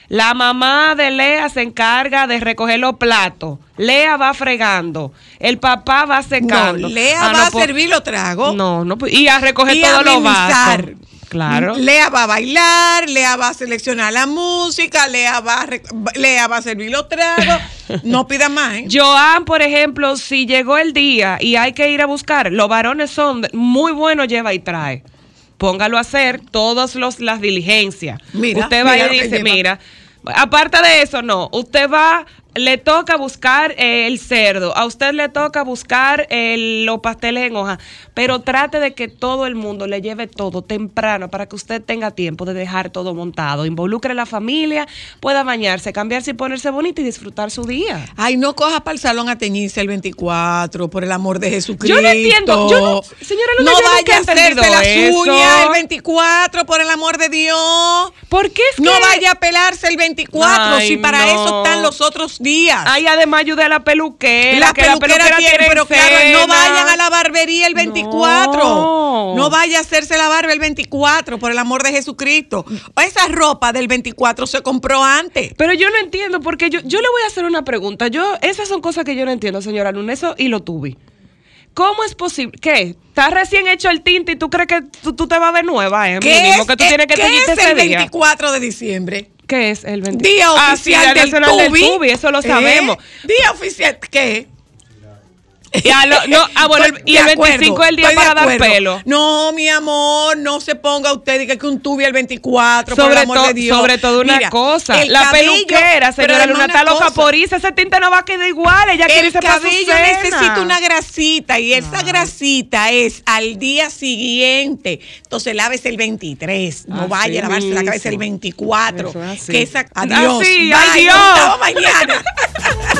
La mamá de Lea se encarga de recoger los platos. Lea va fregando. El papá va secando. No, Lea Ah, va no, a pues- servir los tragos. No, no, pues- y a recoger y todos los vasos. Claro. Lea va a bailar, Lea va a seleccionar la música, Lea va a, Lea va a servir los tragos. No pida más, ¿eh? Joan, por ejemplo, si llegó el día y hay que ir a buscar, los varones son muy buenos, lleva y trae. Póngalo a hacer todas los, las diligencias. Mira, usted va mira y dice, mira, aparte de eso, no, usted va le toca buscar eh, el cerdo, a usted le toca buscar el- los pasteles en hoja, pero trate de que todo el mundo le lleve todo temprano para que usted tenga tiempo de dejar todo montado. Involucre a la familia, pueda bañarse, cambiarse y ponerse bonita y disfrutar su día. Ay, no coja para el salón a teñirse el 24, por el amor de Jesucristo. Yo no entiendo, yo no- señora Luna, no yo vaya a hacerse las uñas el 24, por el amor de Dios. ¿Por qué es No vaya a pelarse el 24, Ay, si para no. eso están los otros días. Ay, además ayude a la peluquera, la que la peluquera peluquera tiene, tiene pero claro, no vayan a la barbería el 24. No. No. vaya a hacerse la barba el 24, por el amor de Jesucristo. Esa ropa del 24 se compró antes. Pero yo no entiendo, porque yo, yo le voy a hacer una pregunta. Yo, esas son cosas que yo no entiendo, señora Luna, eso y lo tuve. ¿Cómo es posible? ¿Qué? ¿Está recién hecho el tinte y tú crees que tú, tú te vas a ver nueva? Eh? ¿Qué Mínimo es, que tú tienes que qué es el día. 24 de diciembre? ¿Qué es el 24? Día Ah, sí, oficial del del tubi. eso lo ¿Eh? sabemos. Día oficial, ¿qué? Ya lo- no, ah, bueno, y el acuerdo, 25 es el día para dar pelo. No, mi amor, no se ponga usted y que que un tubi el 24, por Sobre, el amor de Dios. sobre todo una Mira, cosa, la cabello- peluquera, señora Luna, una está loca por irse, ese tinte no va a quedar igual, ella quiere irse para su cena. necesita una grasita y esa grasita es al día siguiente. Entonces lávese el 23, no Así vaya a lavarse la cabeza el 24. Eso es así. Que esa, adiós. Así, bye, Dios. mañana.